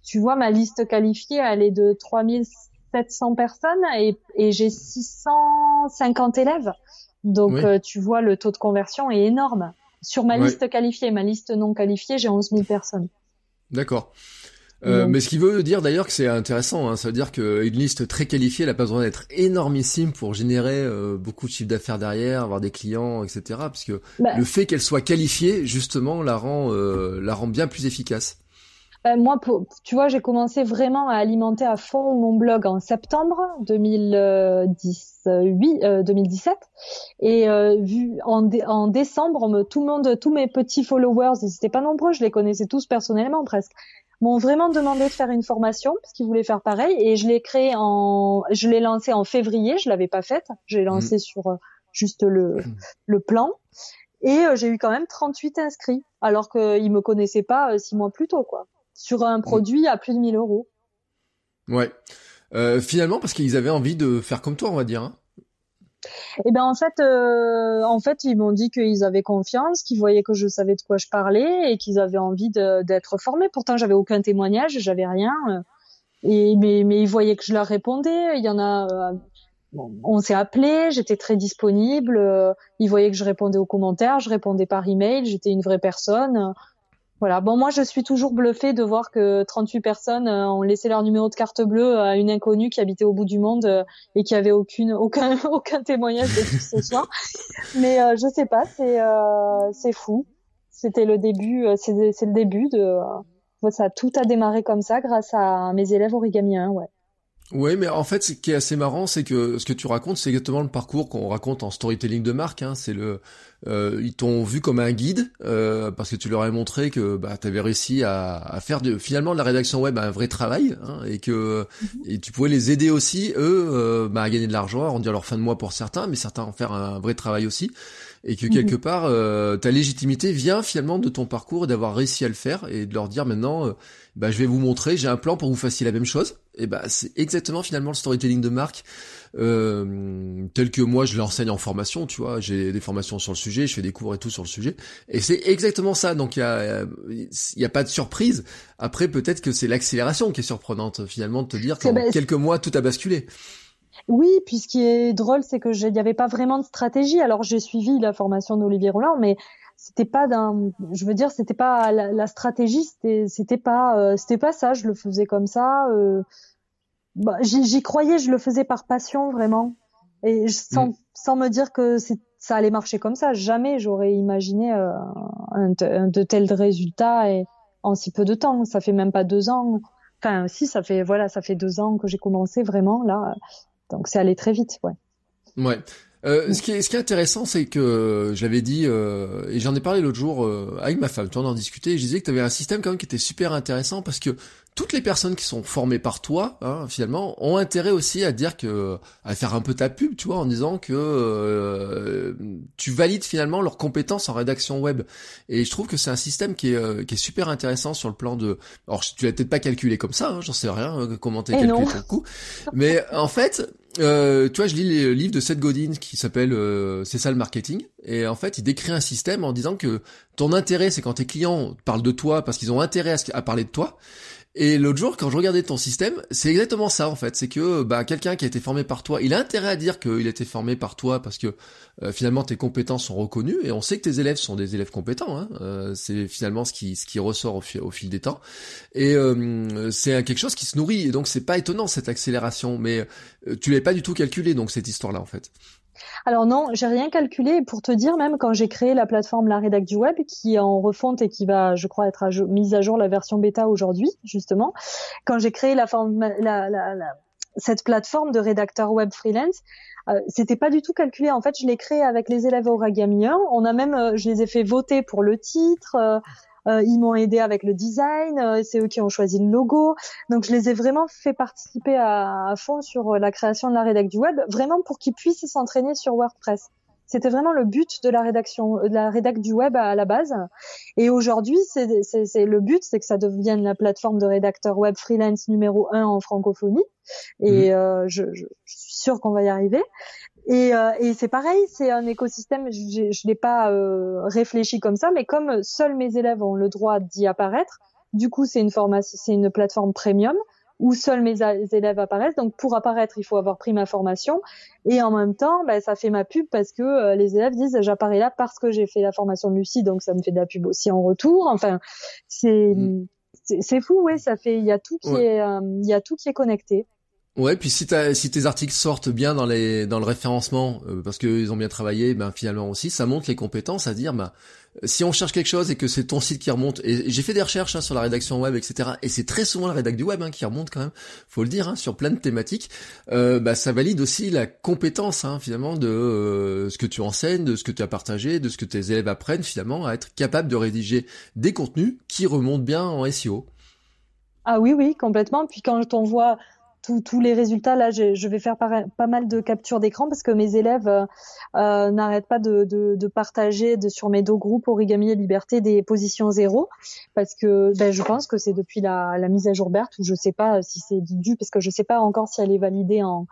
Speaker 2: tu vois, ma liste qualifiée, elle est de 3700 personnes et, et j'ai 650 élèves. Donc tu vois, le taux de conversion est énorme. Sur ma liste qualifiée, ma liste non qualifiée, j'ai 11 000 personnes.
Speaker 1: D'accord. Euh, mais ce qui veut dire d'ailleurs que c'est intéressant, hein, ça veut dire qu'une liste très qualifiée, elle n'a pas besoin d'être énormissime pour générer euh, beaucoup de chiffre d'affaires derrière, avoir des clients, etc. Puisque bah. le fait qu'elle soit qualifiée, justement, la rend, euh, la rend bien plus efficace.
Speaker 2: Ben, moi, tu vois, j'ai commencé vraiment à alimenter à fond mon blog en septembre 2018, 2017. Et euh, vu en, en décembre, tout le monde, tous mes petits followers, ils n'étaient pas nombreux, je les connaissais tous personnellement presque, m'ont vraiment demandé de faire une formation parce qu'ils voulaient faire pareil. Et je l'ai créé en, je l'ai lancé en février, je l'avais pas faite, j'ai lancé mmh. sur euh, juste le, mmh. le plan. Et euh, j'ai eu quand même 38 inscrits, alors qu'ils me connaissaient pas six mois plus tôt, quoi sur un produit à plus de 1000 euros.
Speaker 1: Ouais. Euh, finalement, parce qu'ils avaient envie de faire comme toi, on va dire. Hein.
Speaker 2: Eh ben en fait, euh, en fait, ils m'ont dit qu'ils avaient confiance, qu'ils voyaient que je savais de quoi je parlais et qu'ils avaient envie d'être formés. Pourtant, j'avais aucun témoignage, j'avais rien. Et mais, mais ils voyaient que je leur répondais. Il y en a. Euh, on s'est appelé, j'étais très disponible. Ils voyaient que je répondais aux commentaires, je répondais par email, j'étais une vraie personne. Voilà. Bon, moi, je suis toujours bluffée de voir que 38 personnes euh, ont laissé leur numéro de carte bleue à une inconnue qui habitait au bout du monde euh, et qui avait aucune, aucun, aucun témoignage de tout ce soir. Mais euh, je sais pas, c'est, c'est fou. C'était le début, c'est, le début de, ça, tout a démarré comme ça grâce à mes élèves origamiens, ouais.
Speaker 1: Oui, mais en fait, ce qui est assez marrant, c'est que ce que tu racontes, c'est exactement le parcours qu'on raconte en storytelling de marque. Hein. C'est le, euh, ils t'ont vu comme un guide euh, parce que tu leur as montré que bah, tu avais réussi à, à, faire de, finalement de la rédaction web un vrai travail hein, et que mhm. et tu pouvais les aider aussi eux euh, bah, à gagner de l'argent, à rendir leur fin de mois pour certains, mais certains en faire un vrai travail aussi et que quelque mhm. part euh, ta légitimité vient finalement de ton parcours et d'avoir réussi à le faire et de leur dire maintenant euh, bah je vais vous montrer j'ai un plan pour que vous fassiez la même chose. Et bah c'est exactement finalement le storytelling de marque euh, tel que moi je l'enseigne en formation tu vois. J'ai des formations sur le sujet je fais des cours et tout sur le sujet. Et c'est exactement ça. Donc il y a il y a pas de surprise. Après peut-être que c'est l'accélération qui est surprenante finalement de te dire qu'en quelques mois tout a basculé
Speaker 2: oui, puis ce qui est drôle, c'est que n'y avait pas vraiment de stratégie. Alors j'ai suivi la formation d'Olivier Roland, mais c'était pas d'un, je veux dire, c'était pas la, stratégie, c'était, c'était pas, euh, c'était pas ça. Je le faisais comme ça. Euh, bah, j'y croyais, je le faisais par passion vraiment, et sans, mm. sans me dire que ça allait marcher comme ça. Jamais j'aurais imaginé euh, un, de tels résultats et en si peu de temps. Ça fait même pas deux ans. Enfin, si, ça fait voilà, ça fait deux ans que j'ai commencé vraiment là. Donc c'est allé très vite, ouais.
Speaker 1: Ouais. Euh, ce, qui est, ce qui est intéressant, c'est que j'avais dit, euh, et j'en ai parlé l'autre jour euh, avec ma femme, tu en discutais, et je disais que tu avais un système quand même qui était super intéressant parce que toutes les personnes qui sont formées par toi, hein, finalement, ont intérêt aussi à dire que, à faire un peu ta pub, tu vois, en disant que euh, tu valides finalement leurs compétences en rédaction web. Et je trouve que c'est un système qui est, euh, qui est super intéressant sur le plan de. Alors, tu l'as peut-être pas calculé comme ça, hein, j'en sais rien, euh, comment t'es calculé ton coup. Mais en fait, euh, tu vois, je lis les livres de Seth Godin qui s'appelle C'est ça le marketing. Et en fait, il décrit un système en disant que ton intérêt, c'est quand tes clients parlent de toi parce qu'ils ont intérêt à parler de toi. Et l'autre jour, quand je regardais ton système, c'est exactement ça en fait. C'est que bah, quelqu'un qui a été formé par toi, il a intérêt à dire qu'il a été formé par toi parce que euh, finalement tes compétences sont reconnues et on sait que tes élèves sont des élèves compétents. Hein. Euh, c'est finalement ce qui ce qui ressort au, au fil des temps. Et euh, c'est quelque chose qui se nourrit. Et donc c'est pas étonnant cette accélération, mais tu l'avais pas du tout calculé donc cette histoire-là en fait.
Speaker 2: Alors non, j'ai rien calculé. Pour te dire, même quand j'ai créé la plateforme La Rédac du Web, qui est en refonte et qui va, je crois, être mise à jour la version bêta aujourd'hui, justement, quand j'ai créé la, la, la, cette plateforme de rédacteur web freelance, euh, c'était pas du tout calculé. En fait, je l'ai créé avec les élèves oragamiens. On a même, euh, je les ai fait voter pour le titre. Euh, euh, ils m'ont aidé avec le design, euh, c'est eux qui ont choisi le logo. Donc je les ai vraiment fait participer à, à fond sur euh, la création de la rédac du web, vraiment pour qu'ils puissent s'entraîner sur WordPress. C'était vraiment le but de la rédaction, de la rédac du web à, la base. Et aujourd'hui, c'est le but, c'est que ça devienne la plateforme de rédacteur web freelance numéro un en francophonie. Et mmh. je, je, je, suis sûre qu'on va y arriver. Et, euh, et c'est pareil, c'est un écosystème, je ne l'ai pas euh, réfléchi comme ça, mais comme seuls mes élèves ont le droit d'y apparaître, du coup c'est une formation, c'est une plateforme premium où seuls mes élèves apparaissent. Donc pour apparaître, il faut avoir pris ma formation et en même temps, bah, ça fait ma pub parce que euh, les élèves disent j'apparais là parce que j'ai fait la formation de Lucie, donc ça me fait de la pub aussi en retour. Enfin, c'est mmh. c'est fou, oui, ça fait il y a tout qui est il y a tout qui est connecté.
Speaker 1: Ouais, puis si, si tes articles sortent bien dans les dans le référencement, euh, parce qu'ils ont bien travaillé, ben finalement aussi, ça montre les compétences à dire, ben si on cherche quelque chose et que c'est ton site qui remonte, et j'ai fait des recherches hein, sur la rédaction web, etc. Et c'est très souvent la rédaction du web hein, qui remonte quand même, faut le dire, hein, sur plein de thématiques. Euh, bah, ça valide aussi la compétence finalement de euh, ce que tu enseignes, de ce que tu as partagé, de ce que tes élèves apprennent finalement à être capable de rédiger des contenus qui remontent bien en SEO.
Speaker 2: Ah oui, oui, complètement. Puis quand on voit tous les résultats. Là, je vais faire pas mal de captures d'écran parce que mes élèves euh, euh, n'arrêtent pas de, de, de, partager de, sur mes deux groupes Origami et Liberté des positions zéro parce que ben, je pense que c'est depuis la, la, mise à jour BERT ou je sais pas si c'est dû parce que je sais pas encore si elle est validée en,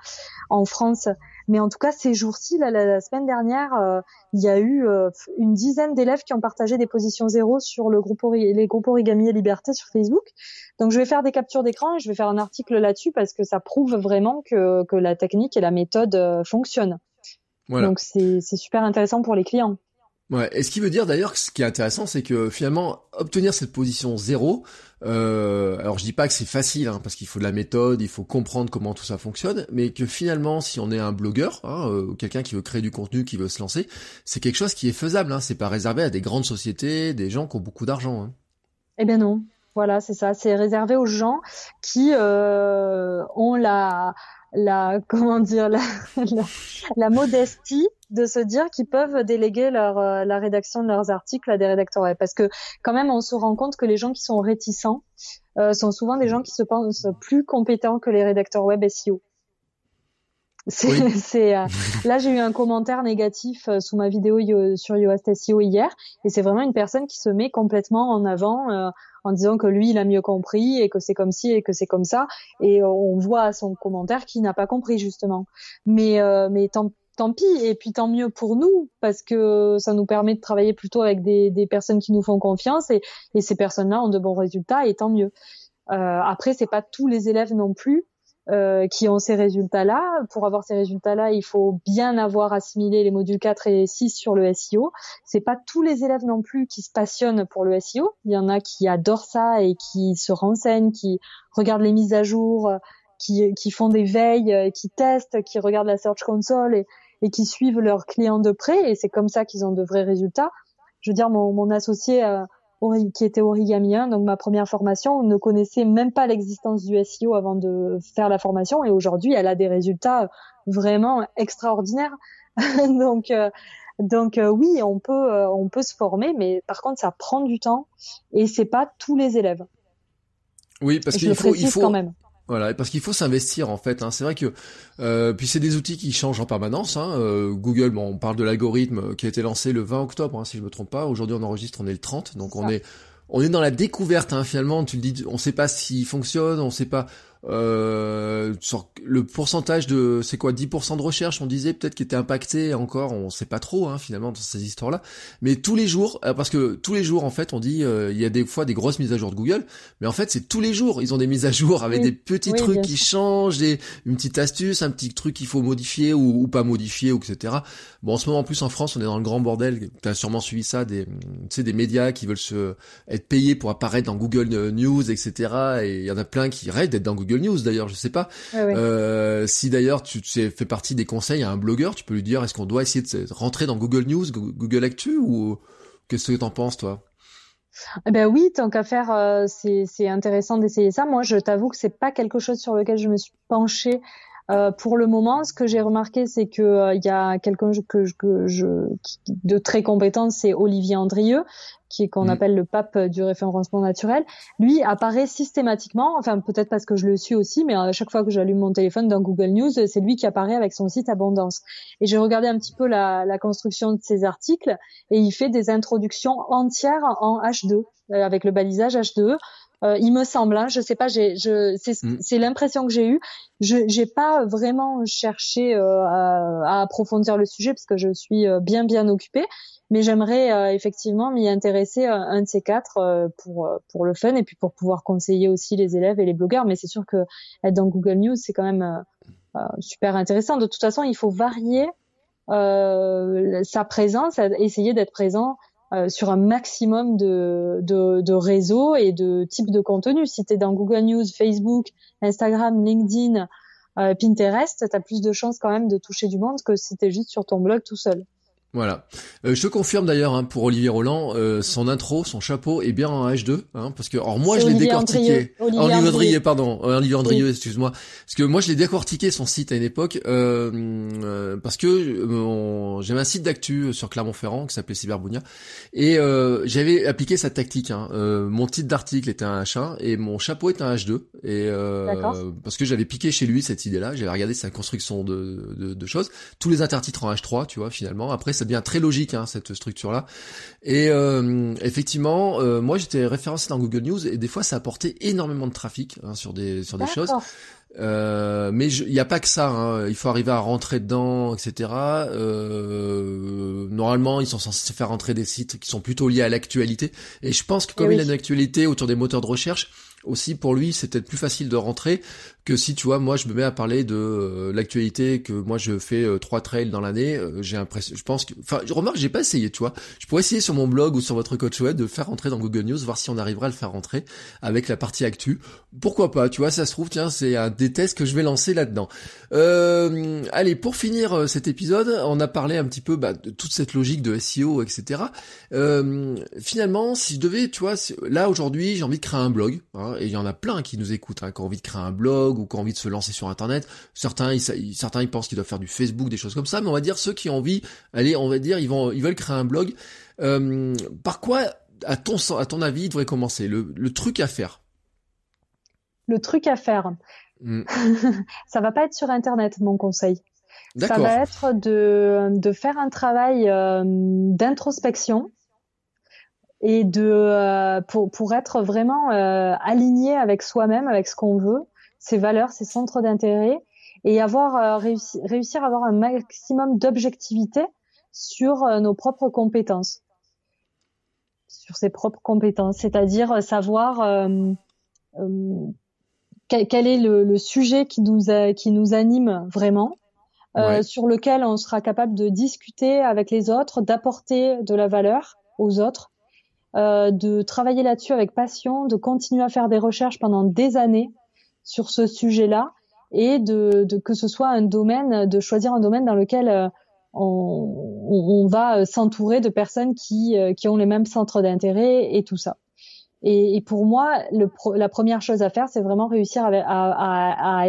Speaker 2: en France mais en tout cas, ces jours-ci, la, semaine dernière, euh, il y a eu euh, une dizaine d'élèves qui ont partagé des positions zéro sur le groupe les groupes Origami et Liberté sur Facebook. Donc, je vais faire des captures d'écran et je vais faire un article là-dessus parce que ça prouve vraiment que, que la technique et la méthode euh, fonctionnent. Donc, c'est super intéressant pour les clients.
Speaker 1: Ouais. Et ce qui veut dire d'ailleurs que ce qui est intéressant, c'est que finalement obtenir cette position zéro. Euh, alors je dis pas que c'est facile, hein, parce qu'il faut de la méthode, il faut comprendre comment tout ça fonctionne, mais que finalement, si on est un blogueur, hein, euh, quelqu'un qui veut créer du contenu, qui veut se lancer, c'est quelque chose qui est faisable. Hein, c'est pas réservé à des grandes sociétés, des gens qui ont beaucoup d'argent. Hein.
Speaker 2: Eh bien non. Voilà, c'est ça. C'est réservé aux gens qui euh, ont la la comment dire la, la, modestie de se dire qu'ils peuvent déléguer leur euh, la rédaction de leurs articles à des rédacteurs web parce que quand même on se rend compte que les gens qui sont réticents euh, sont souvent des gens qui se pensent plus compétents que les rédacteurs web SEO. C'est, euh, là j'ai eu un commentaire négatif sous ma vidéo sur Yoast SEO hier et c'est vraiment une personne qui se met complètement en avant en disant que lui il a mieux compris et que c'est comme ci et que c'est comme ça. Et on voit à son commentaire qu'il n'a pas compris justement. Mais euh, mais tant tant pis. Et puis tant mieux pour nous parce que ça nous permet de travailler plutôt avec des, des personnes qui nous font confiance. Et, et ces personnes-là ont de bons résultats et tant mieux. Euh, après c'est pas tous les élèves non plus euh, qui ont ces résultats-là. Pour avoir ces résultats-là, il faut bien avoir assimilé les modules 4 et 6 sur le SEO. C'est pas tous les élèves non plus qui se passionnent pour le SEO. Il y en a qui adorent ça et qui se renseignent, qui regardent les mises à jour, qui, qui font des veilles, qui testent, qui regardent la Search Console et, et qui suivent leurs clients de près. Et c'est comme ça qu'ils ont de vrais résultats. Je veux dire, mon, mon associé euh, qui était origamien, donc ma première formation, ne connaissait même pas l'existence du SEO avant de faire la formation et aujourd'hui elle a des résultats vraiment extraordinaires. donc euh, donc euh, oui, on peut euh, on peut se former, mais par contre ça prend du temps et c'est pas tous les élèves.
Speaker 1: Oui, parce qu'il faut il faut quand même. Voilà, parce qu'il faut s'investir en fait. Hein. C'est vrai que euh, puis c'est des outils qui changent en permanence. Hein. Euh, Google, bon, on parle de l'algorithme qui a été lancé le 20 octobre, hein, si je me trompe pas. Aujourd'hui, on enregistre, on est le 30, donc on est on est dans la découverte. Hein, finalement, tu le dis, on sait pas s'il fonctionne, on sait pas euh, sur le pourcentage de c'est quoi 10% de recherche on disait peut-être qui était impacté encore on sait pas trop hein, finalement dans ces histoires là mais tous les jours euh, parce que tous les jours en fait on dit euh, il y a des fois des grosses mises à jour de Google mais en fait c'est tous les jours ils ont des mises à jour avec des petits trucs qui changent des une petite astuce un petit truc qu'il faut modifier ou, pas modifier ou etc bon en ce moment en plus en France on est dans le grand bordel tu as sûrement suivi ça des tu sais des médias qui veulent se être payés pour apparaître dans Google News etc et il y en a plein qui rêvent d'être dans Google News d'ailleurs, je sais pas. Euh, si d'ailleurs tu, tu fais partie des conseils à un blogueur, tu peux lui dire est-ce qu'on doit essayer de rentrer dans Google News, Google Actu ou qu'est-ce que t'en penses toi?
Speaker 2: Eh ben oui, tant qu'à faire, euh, c'est intéressant d'essayer ça. Moi, je t'avoue que c'est pas quelque chose sur lequel je me suis penchée euh, pour le moment, ce que j'ai remarqué, c'est que euh, il y a quelqu'un que, que, je, de très compétent, c'est Olivier Andrieux, qui est qu'on mm. appelle le pape du référencement naturel. Lui apparaît systématiquement, enfin peut-être parce que je le suis aussi, mais à chaque fois que j'allume mon téléphone dans Google News, c'est lui qui apparaît avec son site Abondance. Et j'ai regardé un petit peu la, la, construction de ses articles et il fait des introductions entières en H2 euh, avec le balisage H2. Euh, il me semble, hein, je sais pas, j'ai, je, mm. c'est, l'impression que j'ai eue. Je, j'ai pas vraiment cherché euh, à, approfondir le sujet parce que je suis euh, bien bien occupée, mais j'aimerais effectivement m'y intéresser un de ces quatre pour pour le fun et puis pour pouvoir conseiller aussi les élèves et les blogueurs. Mais c'est sûr que être dans Google News, c'est quand même super intéressant. De toute façon, il faut varier sa présence, essayer d'être présent euh, sur un maximum de, de, réseaux et de types de contenu. Si tu dans Google News, Facebook, Instagram, LinkedIn, Pinterest, tu as plus de chances quand même de toucher du monde que si tu juste sur ton blog tout seul.
Speaker 1: Voilà. Euh, je te confirme d'ailleurs hein, pour Olivier Roland, euh, son intro, son chapeau est bien en H2, hein, parce que alors moi je l'ai décortiqué.
Speaker 2: Olivier, Olivier
Speaker 1: Andrier, pardon, euh, Olivier Andrieux, excuse-moi, parce que moi je l'ai décortiqué son site à une époque, euh, parce que j'avais un site d'actu sur Clermont-Ferrand qui s'appelait Cyberbounia, et j'avais appliqué sa tactique. Hein. mon titre d'article était un H1 et mon chapeau est un H2, et parce que j'avais piqué chez lui cette idée-là, j'avais regardé sa construction de, de, de choses, tous les intertitres en H3, tu vois, finalement. Après ça devient très logique hein, cette structure là. Et euh, effectivement, euh, moi j'étais référencé dans Google News et des fois ça apportait énormément de trafic hein, sur des sur des choses. Euh, mais il n'y a pas que ça. Hein. Il faut arriver à rentrer dedans, etc. Euh, normalement, ils sont censés faire rentrer des sites qui sont plutôt liés à l'actualité. Et je pense que comme eh il a une actualité autour des moteurs de recherche, aussi pour lui, c'est peut-être plus facile de rentrer que si tu vois moi je me mets à parler de euh, l'actualité que moi je fais euh, trois trails dans l'année euh, j'ai l'impression je pense que enfin je remarque j'ai pas essayé tu vois. Je pourrais essayer sur mon blog ou sur votre coach web de faire rentrer dans Google News voir si on arrivera à le faire rentrer avec la partie actu. Pourquoi pas tu vois ça se trouve tiens c'est un des tests que je vais lancer là-dedans. Allez pour finir cet épisode on a parlé un petit peu bah, de toute cette logique de SEO etc finalement si je devais tu vois là aujourd'hui j'ai envie de créer un blog hein, et il y en a plein qui nous écoutent hein, qui ont envie de créer un blog ou qui ont envie de se lancer sur Internet. Certains, ils, certains, ils pensent qu'ils doivent faire du Facebook, des choses comme ça. Mais on va dire ceux qui ont envie, allez, on va dire, ils vont, ils veulent créer un blog. Euh, par quoi, à ton, à ton avis, il devrait commencer le, le truc à faire?
Speaker 2: Le truc à faire. Hmm. ça va pas être sur Internet, mon conseil. Ça va être de, de faire un travail euh, d'introspection et de euh, pour, pour être vraiment euh, aligné avec soi-même, avec ce qu'on veut, ses valeurs, ses centres d'intérêt et avoir euh, réussi, réussir à avoir un maximum d'objectivité sur euh, nos propres compétences, sur ses propres compétences, c'est-à-dire euh, savoir quel, est le, le, sujet qui nous qui nous anime vraiment, sur lequel on sera capable de discuter avec les autres, d'apporter de la valeur aux autres, de travailler là-dessus avec passion, de continuer à faire des recherches pendant des années sur ce sujet-là et de, que ce soit un domaine, de choisir un domaine dans lequel euh, on, va s'entourer de personnes qui, euh, qui ont les mêmes centres d'intérêt et tout ça. Et, pour moi, la première chose à faire, c'est vraiment réussir à,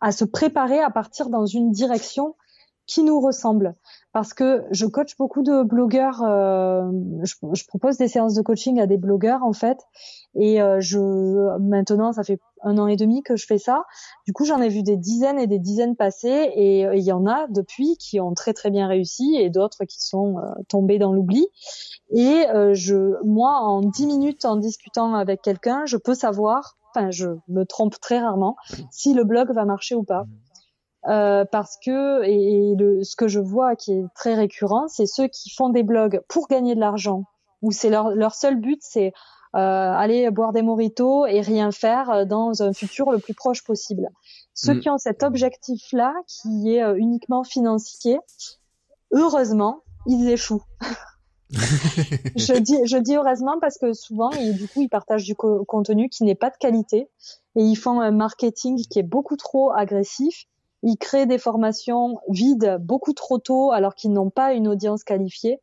Speaker 2: à, se préparer à partir dans une direction qui nous ressemble. Parce que je coach beaucoup de blogueurs, euh, je, je, propose des séances de coaching à des blogueurs en fait, et euh, je maintenant ça fait un an et demi que je fais ça. Du coup, j'en ai vu des dizaines et des dizaines passer, et il y en a depuis qui ont très très bien réussi, et d'autres qui sont euh, tombés dans l'oubli. Et euh, je, moi, en dix minutes, en discutant avec quelqu'un, je peux savoir, enfin, je me trompe très rarement, si le blog va marcher ou pas. Euh, parce que et, le, ce que je vois qui est très récurrent, c'est ceux qui font des blogs pour gagner de l'argent, où c'est leur, leur seul but, c'est euh, aller boire des moritos et rien faire euh, dans un futur le plus proche possible. Ceux mm. qui ont cet objectif-là, qui est uniquement financier, heureusement, ils échouent. je dis, je dis heureusement parce que souvent, et du coup, ils partagent du contenu qui n'est pas de qualité et ils font un marketing qui est beaucoup trop agressif ils créent des formations vides beaucoup trop tôt alors qu'ils n'ont pas une audience qualifiée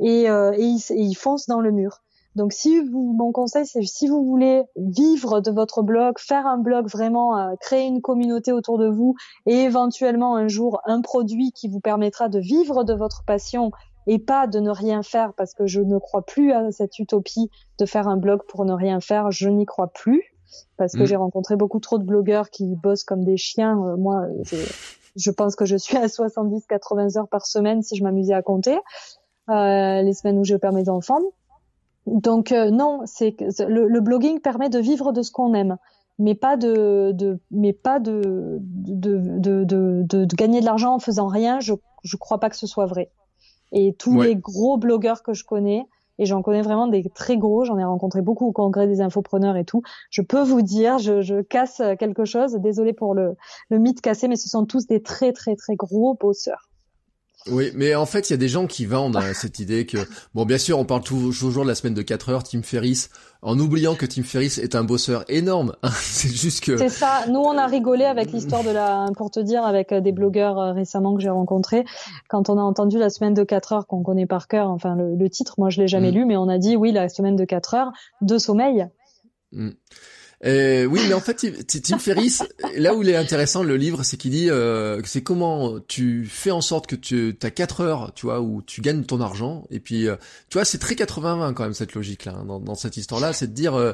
Speaker 2: et, euh, et, ils, foncent dans le mur. Donc si vous, mon conseil, c'est si vous voulez vivre de votre blog, faire un blog vraiment, euh, créer une communauté autour de vous et éventuellement un jour un produit qui vous permettra de vivre de votre passion et pas de ne rien faire parce que je ne crois plus à cette utopie de faire un blog pour ne rien faire, je n'y crois plus parce que mm. j'ai rencontré beaucoup trop de blogueurs qui bossent comme des chiens. Euh, moi, je pense que je suis à 70-80 heures par semaine si je m'amusais à compter euh, les semaines où je perds mes enfants. Donc euh, non, c'est le, le, blogging permet de vivre de ce qu'on aime, mais pas de, de mais pas de de, de, de, de gagner de l'argent en faisant rien. Je je crois pas que ce soit vrai. Et tous les gros blogueurs que je connais, et j'en connais vraiment des très gros. J'en ai rencontré beaucoup au congrès des infopreneurs et tout. Je peux vous dire, je, casse quelque chose. Désolé pour le, le mythe cassé, mais ce sont tous des très très très gros bosseurs.
Speaker 1: Oui, mais en fait, il y a des gens qui vendent hein, cette idée que, bon, bien sûr, on parle toujours de la semaine de 4 heures, Tim Ferriss, en oubliant que Tim Ferriss est un bosseur énorme. c'est juste que.
Speaker 2: C'est ça. Nous, on a rigolé avec l'histoire de la, pour te dire, avec euh, des blogueurs euh, récemment que j'ai rencontrés, quand on a entendu la semaine de 4 heures qu'on connaît par cœur. Enfin, le, titre, moi, je l'ai jamais mm. lu, mais on a dit oui, la semaine de 4 heures de sommeil.
Speaker 1: Mm. Euh, oui, mais en fait, Tim Ferriss, là où il est intéressant le livre, c'est qu'il dit euh, c'est comment tu fais en sorte que tu as 4 heures, tu vois, où tu gagnes ton argent. Et puis, euh, tu vois, c'est très 80-20 quand même cette logique-là hein, dans, dans, cette histoire-là, c'est de dire euh,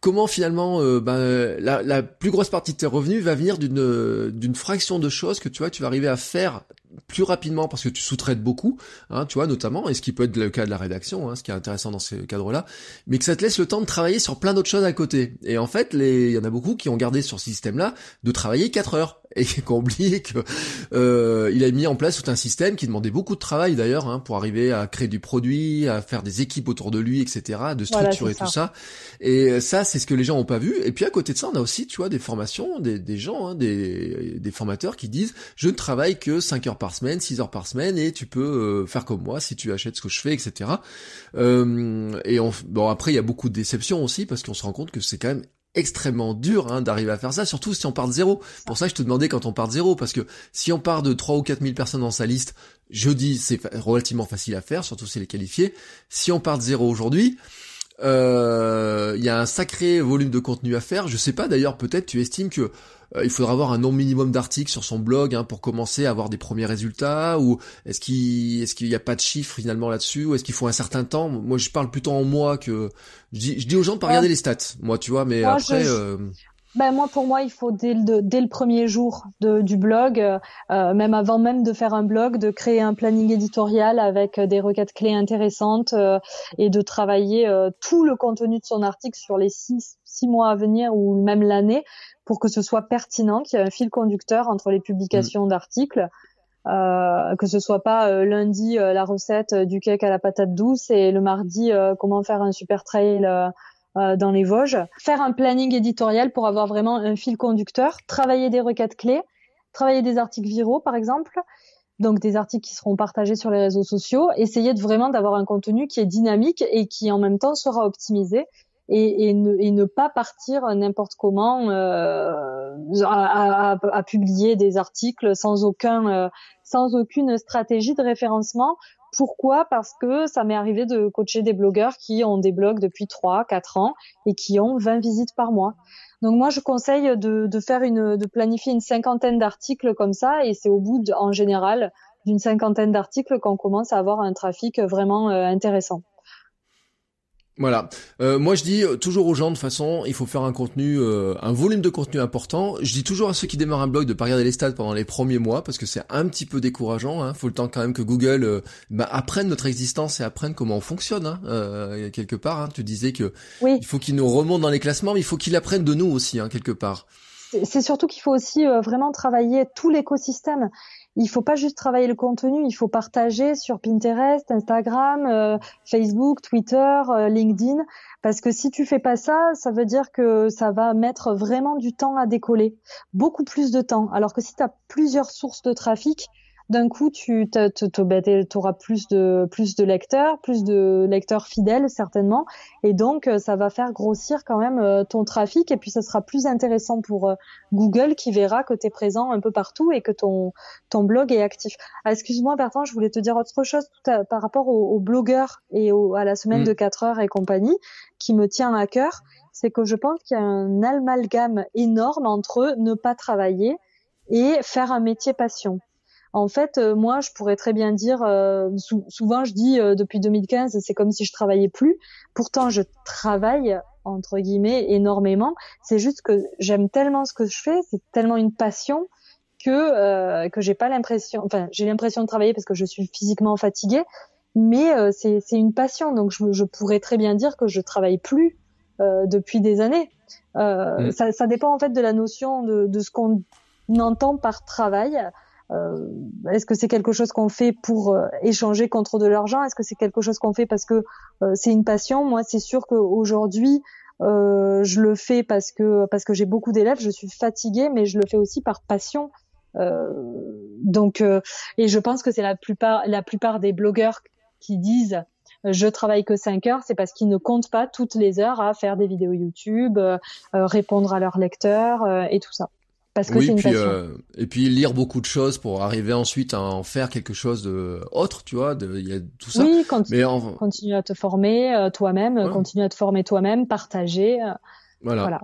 Speaker 1: comment finalement ben, la, la, plus grosse partie de tes revenus va venir d'une d'une fraction de choses que tu vois, tu vas arriver à faire plus rapidement parce que tu sous-traites beaucoup, hein, tu vois, notamment, et ce qui peut être le cas de la rédaction, hein, ce qui est intéressant dans ce cadre-là, mais que ça te laisse le temps de travailler sur plein d'autres choses à côté. Et en fait, il y en a beaucoup qui ont gardé sur ce système-là de travailler 4 heures et qui ont oublié que euh, il a mis en place tout un système qui demandait beaucoup de travail d'ailleurs hein, pour arriver à créer du produit, à faire des équipes autour de lui, etc., de structurer tout ça. Et ça, c'est ce que les gens ont pas vu. Et puis à côté de ça, on a aussi, tu vois, des formations, des, des gens, hein, des, des formateurs qui disent je ne travaille que 5 heures par semaine, 6 heures par semaine, et tu peux euh, faire comme moi si tu achètes ce que je fais, etc. Euh, et on, bon après, il y a beaucoup de déceptions aussi parce qu'on se rend compte que c'est quand même extrêmement dur hein, d'arriver à faire ça, surtout si on part de zéro. Pour ça, je te demandais quand on part de zéro, parce que si on part de 3 ou 4 000 personnes dans sa liste, je dis c'est relativement facile à faire, surtout si elle est qualifiée. Si on part de zéro aujourd'hui, il y a un sacré volume de contenu à faire. Je sais pas d'ailleurs, peut-être tu estimes que euh, il faudra avoir un nombre minimum d'articles sur son blog hein, pour commencer à avoir des premiers résultats ou est-ce qu'il est-ce qu'il n'y a pas de chiffres finalement là-dessus ou est-ce qu'il faut un certain temps? Moi, je parle plutôt en moi que je dis, je dis aux gens de pas regarder les stats, moi, tu vois, mais après. Euh,
Speaker 2: ben moi, pour moi, il faut dès le, dès le premier jour de, du blog, euh, même avant même de faire un blog, de créer un planning éditorial avec des requêtes clés intéressantes et de travailler tout le contenu de son article sur les six, six mois à venir ou même l'année pour que ce soit pertinent, qu'il y ait un fil conducteur entre les publications mm. d'articles, euh, que ce soit pas euh, lundi euh, la recette du cake à la patate douce et le mardi comment faire un super trail dans les Vosges. Faire un planning éditorial pour avoir vraiment un fil conducteur, travailler des requêtes clés, travailler des articles viraux par exemple, donc des articles qui seront partagés sur les réseaux sociaux, essayer de vraiment d'avoir un contenu qui est dynamique et qui en même temps sera optimisé et, ne, pas partir n'importe comment euh, à, publier des articles sans aucun euh, sans aucune stratégie de référencement. Pourquoi? Parce que ça m'est arrivé de coacher des blogueurs qui ont des blogs depuis 3, 4 ans et qui ont 20 visites par mois. Donc moi je conseille de, faire une de planifier une cinquantaine d'articles comme ça et c'est au bout en général d'une cinquantaine d'articles qu'on commence à avoir un trafic vraiment euh, intéressant.
Speaker 1: Voilà. Euh, moi, je dis euh, toujours aux gens de façon, il faut faire un contenu, euh, un volume de contenu important. Je dis toujours à ceux qui démarrent un blog de pas regarder les stats pendant les premiers mois parce que c'est un petit peu décourageant. Hein. Faut le temps quand même que Google bah, apprenne notre existence et apprenne comment on fonctionne. Hein. quelque part, hein. tu disais que il faut qu'il nous remonte dans les classements, mais il faut qu'il apprenne de nous aussi, hein, quelque part.
Speaker 2: C'est surtout qu'il faut aussi vraiment travailler tout l'écosystème il faut pas juste travailler le contenu, il faut partager sur Pinterest, Instagram, euh, Facebook, Twitter, euh, LinkedIn, parce que si tu fais pas ça, ça veut dire que ça va mettre vraiment du temps à décoller, beaucoup plus de temps. Alors que si tu as plusieurs sources de trafic, d'un coup, tu auras plus de plus de lecteurs, plus de lecteurs fidèles certainement, et donc euh, ça va faire grossir quand même euh, ton trafic, et puis ça sera plus intéressant pour euh, Google qui verra que tu es présent un peu partout et que ton ton blog est actif. Ah, excuse-moi Bertrand, je voulais te dire autre chose par rapport aux, blogueurs et à la semaine mm. de 4 heures et compagnie, qui me tient à cœur, c'est que je pense qu'il y a un amalgame énorme entre ne pas travailler et faire un métier passion. En fait, euh, moi, je pourrais très bien dire, euh, souvent je dis euh, depuis 2015, c'est comme si je travaillais plus. Pourtant, je travaille entre guillemets énormément. C'est juste que j'aime tellement ce que je fais, c'est tellement une passion que que j'ai pas l'impression, enfin j'ai l'impression de travailler parce que je suis physiquement fatiguée, mais c'est c'est une passion. Donc je, je, pourrais très bien dire que je travaille plus depuis des années. Mm. Ça, ça dépend en fait de la notion de, de ce qu'on entend par travail. Euh, est-ce que c'est quelque chose qu'on fait pour euh, échanger contre de l'argent? Est-ce que c'est quelque chose qu'on fait parce que euh, c'est une passion? Moi, c'est sûr qu'aujourd'hui, je le fais parce que parce que j'ai beaucoup d'élèves. Je suis fatiguée, mais je le fais aussi par passion. Donc, et je pense que c'est la plupart, la plupart des blogueurs qui disent je travaille que 5 heures, c'est parce qu'ils ne comptent pas toutes les heures à faire des vidéos YouTube, répondre à leurs lecteurs et tout ça
Speaker 1: oui, puis, euh, et puis lire beaucoup de choses pour arriver ensuite à en faire quelque chose de autre, tu vois. Il y a tout ça.
Speaker 2: Oui, continue, Mais continue à te former euh, toi-même, continue à te former toi-même, partager. Euh,
Speaker 1: voilà. voilà.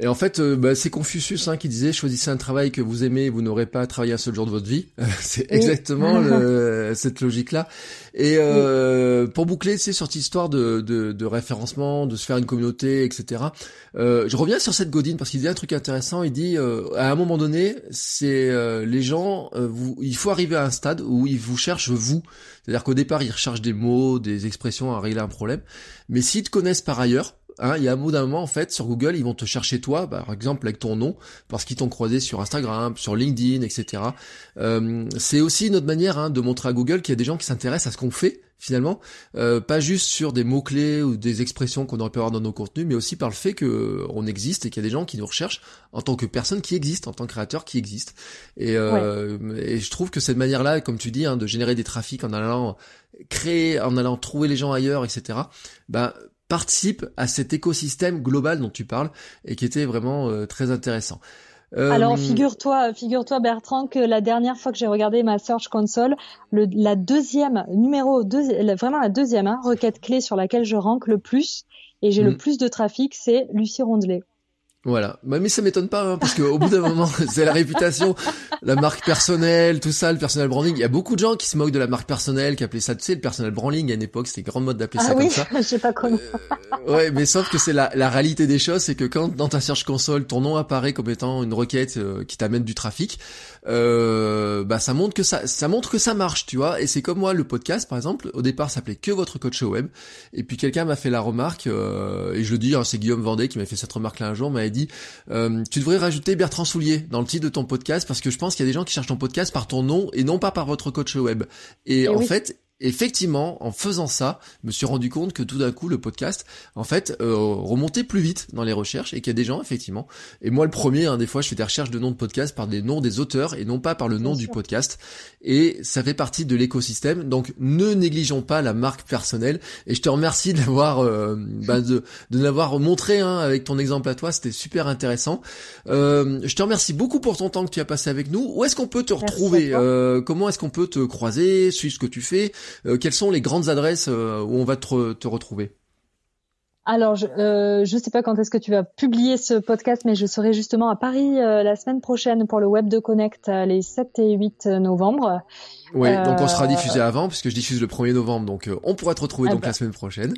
Speaker 1: Et en fait, euh, bah, c'est Confucius hein, qui disait choisissez un travail que vous aimez, vous n'aurez pas à travailler un seul jour de votre vie. c'est exactement le, cette logique-là. Et euh, pour boucler, c'est sur cette histoire de, de, de, référencement, de se faire une communauté, etc. Euh, je reviens sur cette Godine parce qu'il dit un truc intéressant. Il dit euh, à un moment donné, c'est euh, les gens, vous, il faut arriver à un stade où ils vous cherchent vous. C'est-à-dire qu'au départ, ils recherchent des mots, des expressions à régler un problème. Mais s'ils te connaissent par ailleurs, Hein, il y a un mot d'un moment en fait sur Google, ils vont te chercher toi, bah, par exemple avec ton nom, parce qu'ils t'ont croisé sur Instagram, sur LinkedIn, etc. Euh, c'est aussi une autre manière hein, de montrer à Google qu'il y a des gens qui s'intéressent à ce qu'on fait finalement, euh, pas juste sur des mots clés ou des expressions qu'on aurait pu avoir dans nos contenus, mais aussi par le fait que on existe et qu'il y a des gens qui nous recherchent en tant que personne qui existe, en tant que créateur qui existe. Et, euh, et je trouve que cette manière-là, comme tu dis, hein, de générer des trafics en allant créer, en allant trouver les gens ailleurs, etc. Bah participe à cet écosystème global dont tu parles et qui était vraiment euh, très intéressant.
Speaker 2: Euh, Alors figure-toi, figure-toi Bertrand que la dernière fois que j'ai regardé ma Search Console, le, la deuxième numéro, deux, vraiment la deuxième hein, requête clé sur laquelle je rank le plus et j'ai le mm. plus de trafic, c'est Lucie Rondelet.
Speaker 1: Voilà, bah, mais ça m'étonne pas hein, parce qu'au bout d'un moment, c'est la réputation, la marque personnelle, tout ça, le personal branding. Il y a beaucoup de gens qui se moquent de la marque personnelle, qui appelaient ça, tu sais, le personal branding à une époque, c'était grande mode d'appeler
Speaker 2: ah
Speaker 1: ça
Speaker 2: comme
Speaker 1: ça.
Speaker 2: Je sais pas comment.
Speaker 1: Euh, ouais, mais sauf que c'est la, la réalité des choses, c'est que quand dans ta search console, ton nom apparaît comme étant une requête euh, qui t'amène du trafic, euh, bah ça montre que ça, ça montre que ça marche, tu vois. Et c'est comme moi, le podcast, par exemple, au départ, s'appelait que votre coach web. Et puis quelqu'un m'a fait la remarque, euh, et je le dis, hein, c'est Guillaume Vendée qui m'a fait cette remarque-là un jour, m'avait dit, euh, tu devrais rajouter Bertrand Soulier dans le titre de ton podcast parce que je pense qu'il y a des gens qui cherchent ton podcast par ton nom et non pas par votre coach web. Et, en fait, effectivement, en faisant ça, je me suis rendu compte que tout d'un coup, le podcast, en fait, euh, remontait plus vite dans les recherches et qu'il y a des gens, effectivement. Et moi, le premier, hein, des fois, je fais des recherches de noms de podcast par des noms des auteurs et non pas par le nom du podcast. Et ça fait partie de l'écosystème. Donc, ne négligeons pas la marque personnelle. Et je te remercie de l'avoir, euh, bah, de, de l'avoir montré hein, avec ton exemple à toi. C'était super intéressant. Euh, je te remercie beaucoup pour ton temps que tu as passé avec nous. Où est-ce qu'on peut te retrouver euh, Comment est-ce qu'on peut te croiser, suivre ce que tu fais quelles sont les grandes adresses euh, où on va te, te retrouver?
Speaker 2: Alors, je ne euh, sais pas quand est-ce que tu vas publier ce podcast, mais je serai justement à Paris la semaine prochaine pour le Web de Connect les 7 et 8 novembre.
Speaker 1: Oui, donc on sera diffusé avant puisque je diffuse le 1er novembre, donc on pourra te retrouver ah donc bah. la semaine prochaine.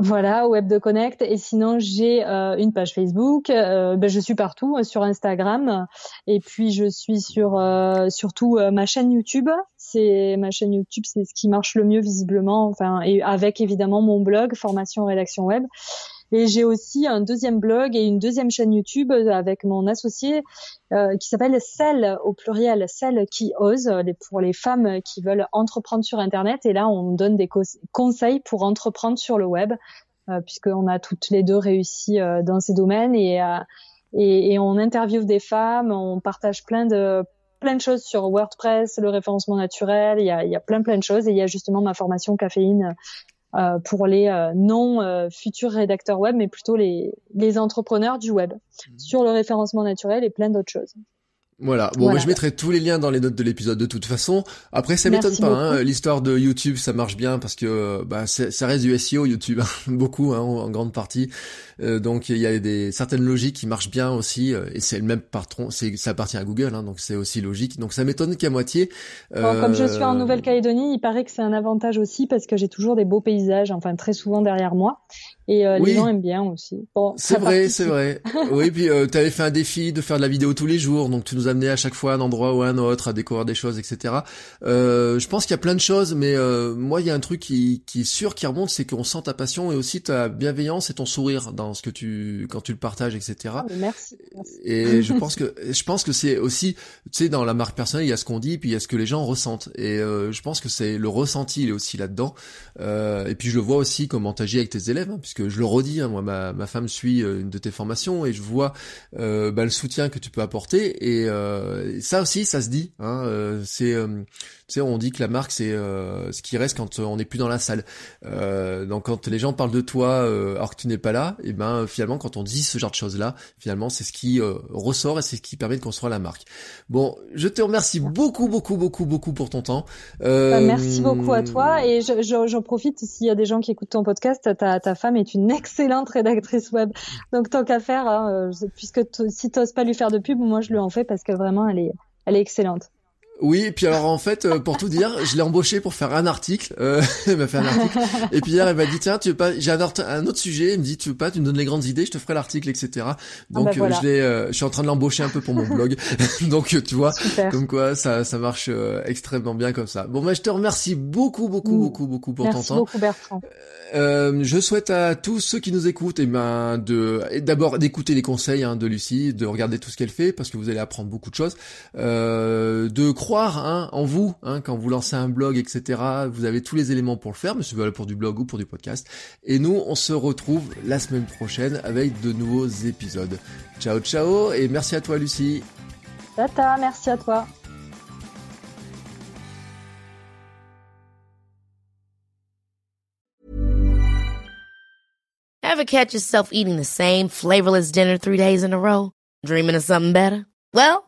Speaker 2: Voilà, Web de Connect. Et sinon, j'ai euh, une page Facebook. Euh, ben, je suis partout, euh, sur Instagram. Et puis, je suis sur surtout ma chaîne YouTube. C'est ma chaîne YouTube, c'est ce qui marche le mieux visiblement. Enfin, et avec évidemment mon blog, formation rédaction web. Et j'ai aussi un deuxième blog et une deuxième chaîne YouTube avec mon associé euh, qui s'appelle Celle au pluriel, Celle qui ose, pour les femmes qui veulent entreprendre sur Internet. Et là, on donne des conseils pour entreprendre sur le web, euh, puisqu'on a toutes les deux réussi euh, dans ces domaines. Et, et, et on interviewe des femmes, on partage plein de plein de choses sur WordPress, le référencement naturel, il y a, il y a plein plein de choses. Et il y a justement ma formation caféine euh, pour les euh, non euh, futurs rédacteurs web, mais plutôt les, les entrepreneurs du web, mmh. sur le référencement naturel et plein d'autres choses.
Speaker 1: Voilà. Bon, je mettrai tous les liens dans les notes de l'épisode de toute façon. Après, ça m'étonne pas. Hein, L'histoire de YouTube, ça marche bien parce que bah, ça reste du SEO YouTube, hein, beaucoup hein, en grande partie. Euh, donc il y a des certaines logiques qui marchent bien aussi. Euh, et c'est le même patron. C'est ça appartient à Google, hein, donc c'est aussi logique. Donc ça m'étonne qu'à moitié.
Speaker 2: Euh... comme je suis en Nouvelle-Calédonie, il paraît que c'est un avantage aussi parce que j'ai toujours des beaux paysages, enfin très souvent derrière moi. Et euh, les gens aiment bien aussi.
Speaker 1: Bon, c'est vrai, c'est vrai. oui, puis euh, tu avais fait un défi de faire de la vidéo tous les jours, donc tu nous amenais à chaque fois à un endroit ou à un autre, à découvrir des choses, etc. Euh, je pense qu'il y a plein de choses, mais euh, moi, il y a un truc qui, qui est sûr, qui remonte, c'est qu'on sent ta passion et aussi ta bienveillance et ton sourire dans ce que tu, quand tu le partages, etc.
Speaker 2: Ah, merci, merci,
Speaker 1: Et je pense que, je pense que c'est aussi, tu sais, dans la marque personnelle, il y a ce qu'on dit, puis il y a ce que les gens ressentent. Et euh, je pense que c'est le ressenti, il est aussi là-dedans. et puis je le vois aussi comment t'agis avec tes élèves, hein, puisque puisque je le redis, hein, moi ma, ma femme suit une de tes formations et je vois bah, le soutien que tu peux apporter et ça aussi ça se dit. Hein, c'est tu sais, on dit que la marque c'est euh, ce qui reste quand on n'est plus dans la salle. Euh, donc quand les gens parlent de toi euh, alors que tu n'es pas là, et eh ben finalement quand on dit ce genre de choses là, finalement c'est ce qui ressort et c'est ce qui permet de construire la marque. Bon, je te remercie beaucoup beaucoup beaucoup beaucoup pour ton temps.
Speaker 2: Bah, merci beaucoup à toi et j'en profite s'il y a des gens qui écoutent ton podcast, ta, ta femme est une excellente rédactrice web. Donc tant qu'à faire, hein, puisque si t'oses pas lui faire de pub, moi je lui en fais parce que vraiment elle est elle est excellente.
Speaker 1: Oui, et puis alors en fait, euh, pour tout dire, je l'ai embauché pour faire un article. Euh, elle m'a fait un article. Et puis hier, elle m'a dit tiens, tu veux pas J'ai un, autre sujet. Elle me dit tu veux pas Tu me donnes les grandes idées, je te ferai l'article, etc. Donc ah bah euh, je l'ai, euh, je suis en train de l'embaucher un peu pour mon blog. Donc tu vois, comme quoi ça, ça marche extrêmement bien comme ça. Bon, moi je te remercie beaucoup, beaucoup, mm. beaucoup, beaucoup pour
Speaker 2: ton
Speaker 1: temps.
Speaker 2: beaucoup Bertrand.
Speaker 1: je souhaite à tous ceux qui nous écoutent, et eh ben de d'abord d'écouter les conseils hein, de Lucie, de regarder tout ce qu'elle fait parce que vous allez apprendre beaucoup de choses, de croire hein, en vous, hein, quand vous lancez un blog, etc. Vous avez tous les éléments pour le faire, mais c'est valable pour du blog ou pour du podcast. Et nous, on se retrouve la semaine prochaine avec de nouveaux épisodes. Ciao, ciao, et merci à toi, Lucie.
Speaker 2: Tata, merci à toi.
Speaker 3: Ever catch yourself eating the same flavorless dinner three days in a row? Dreaming of something better? Well,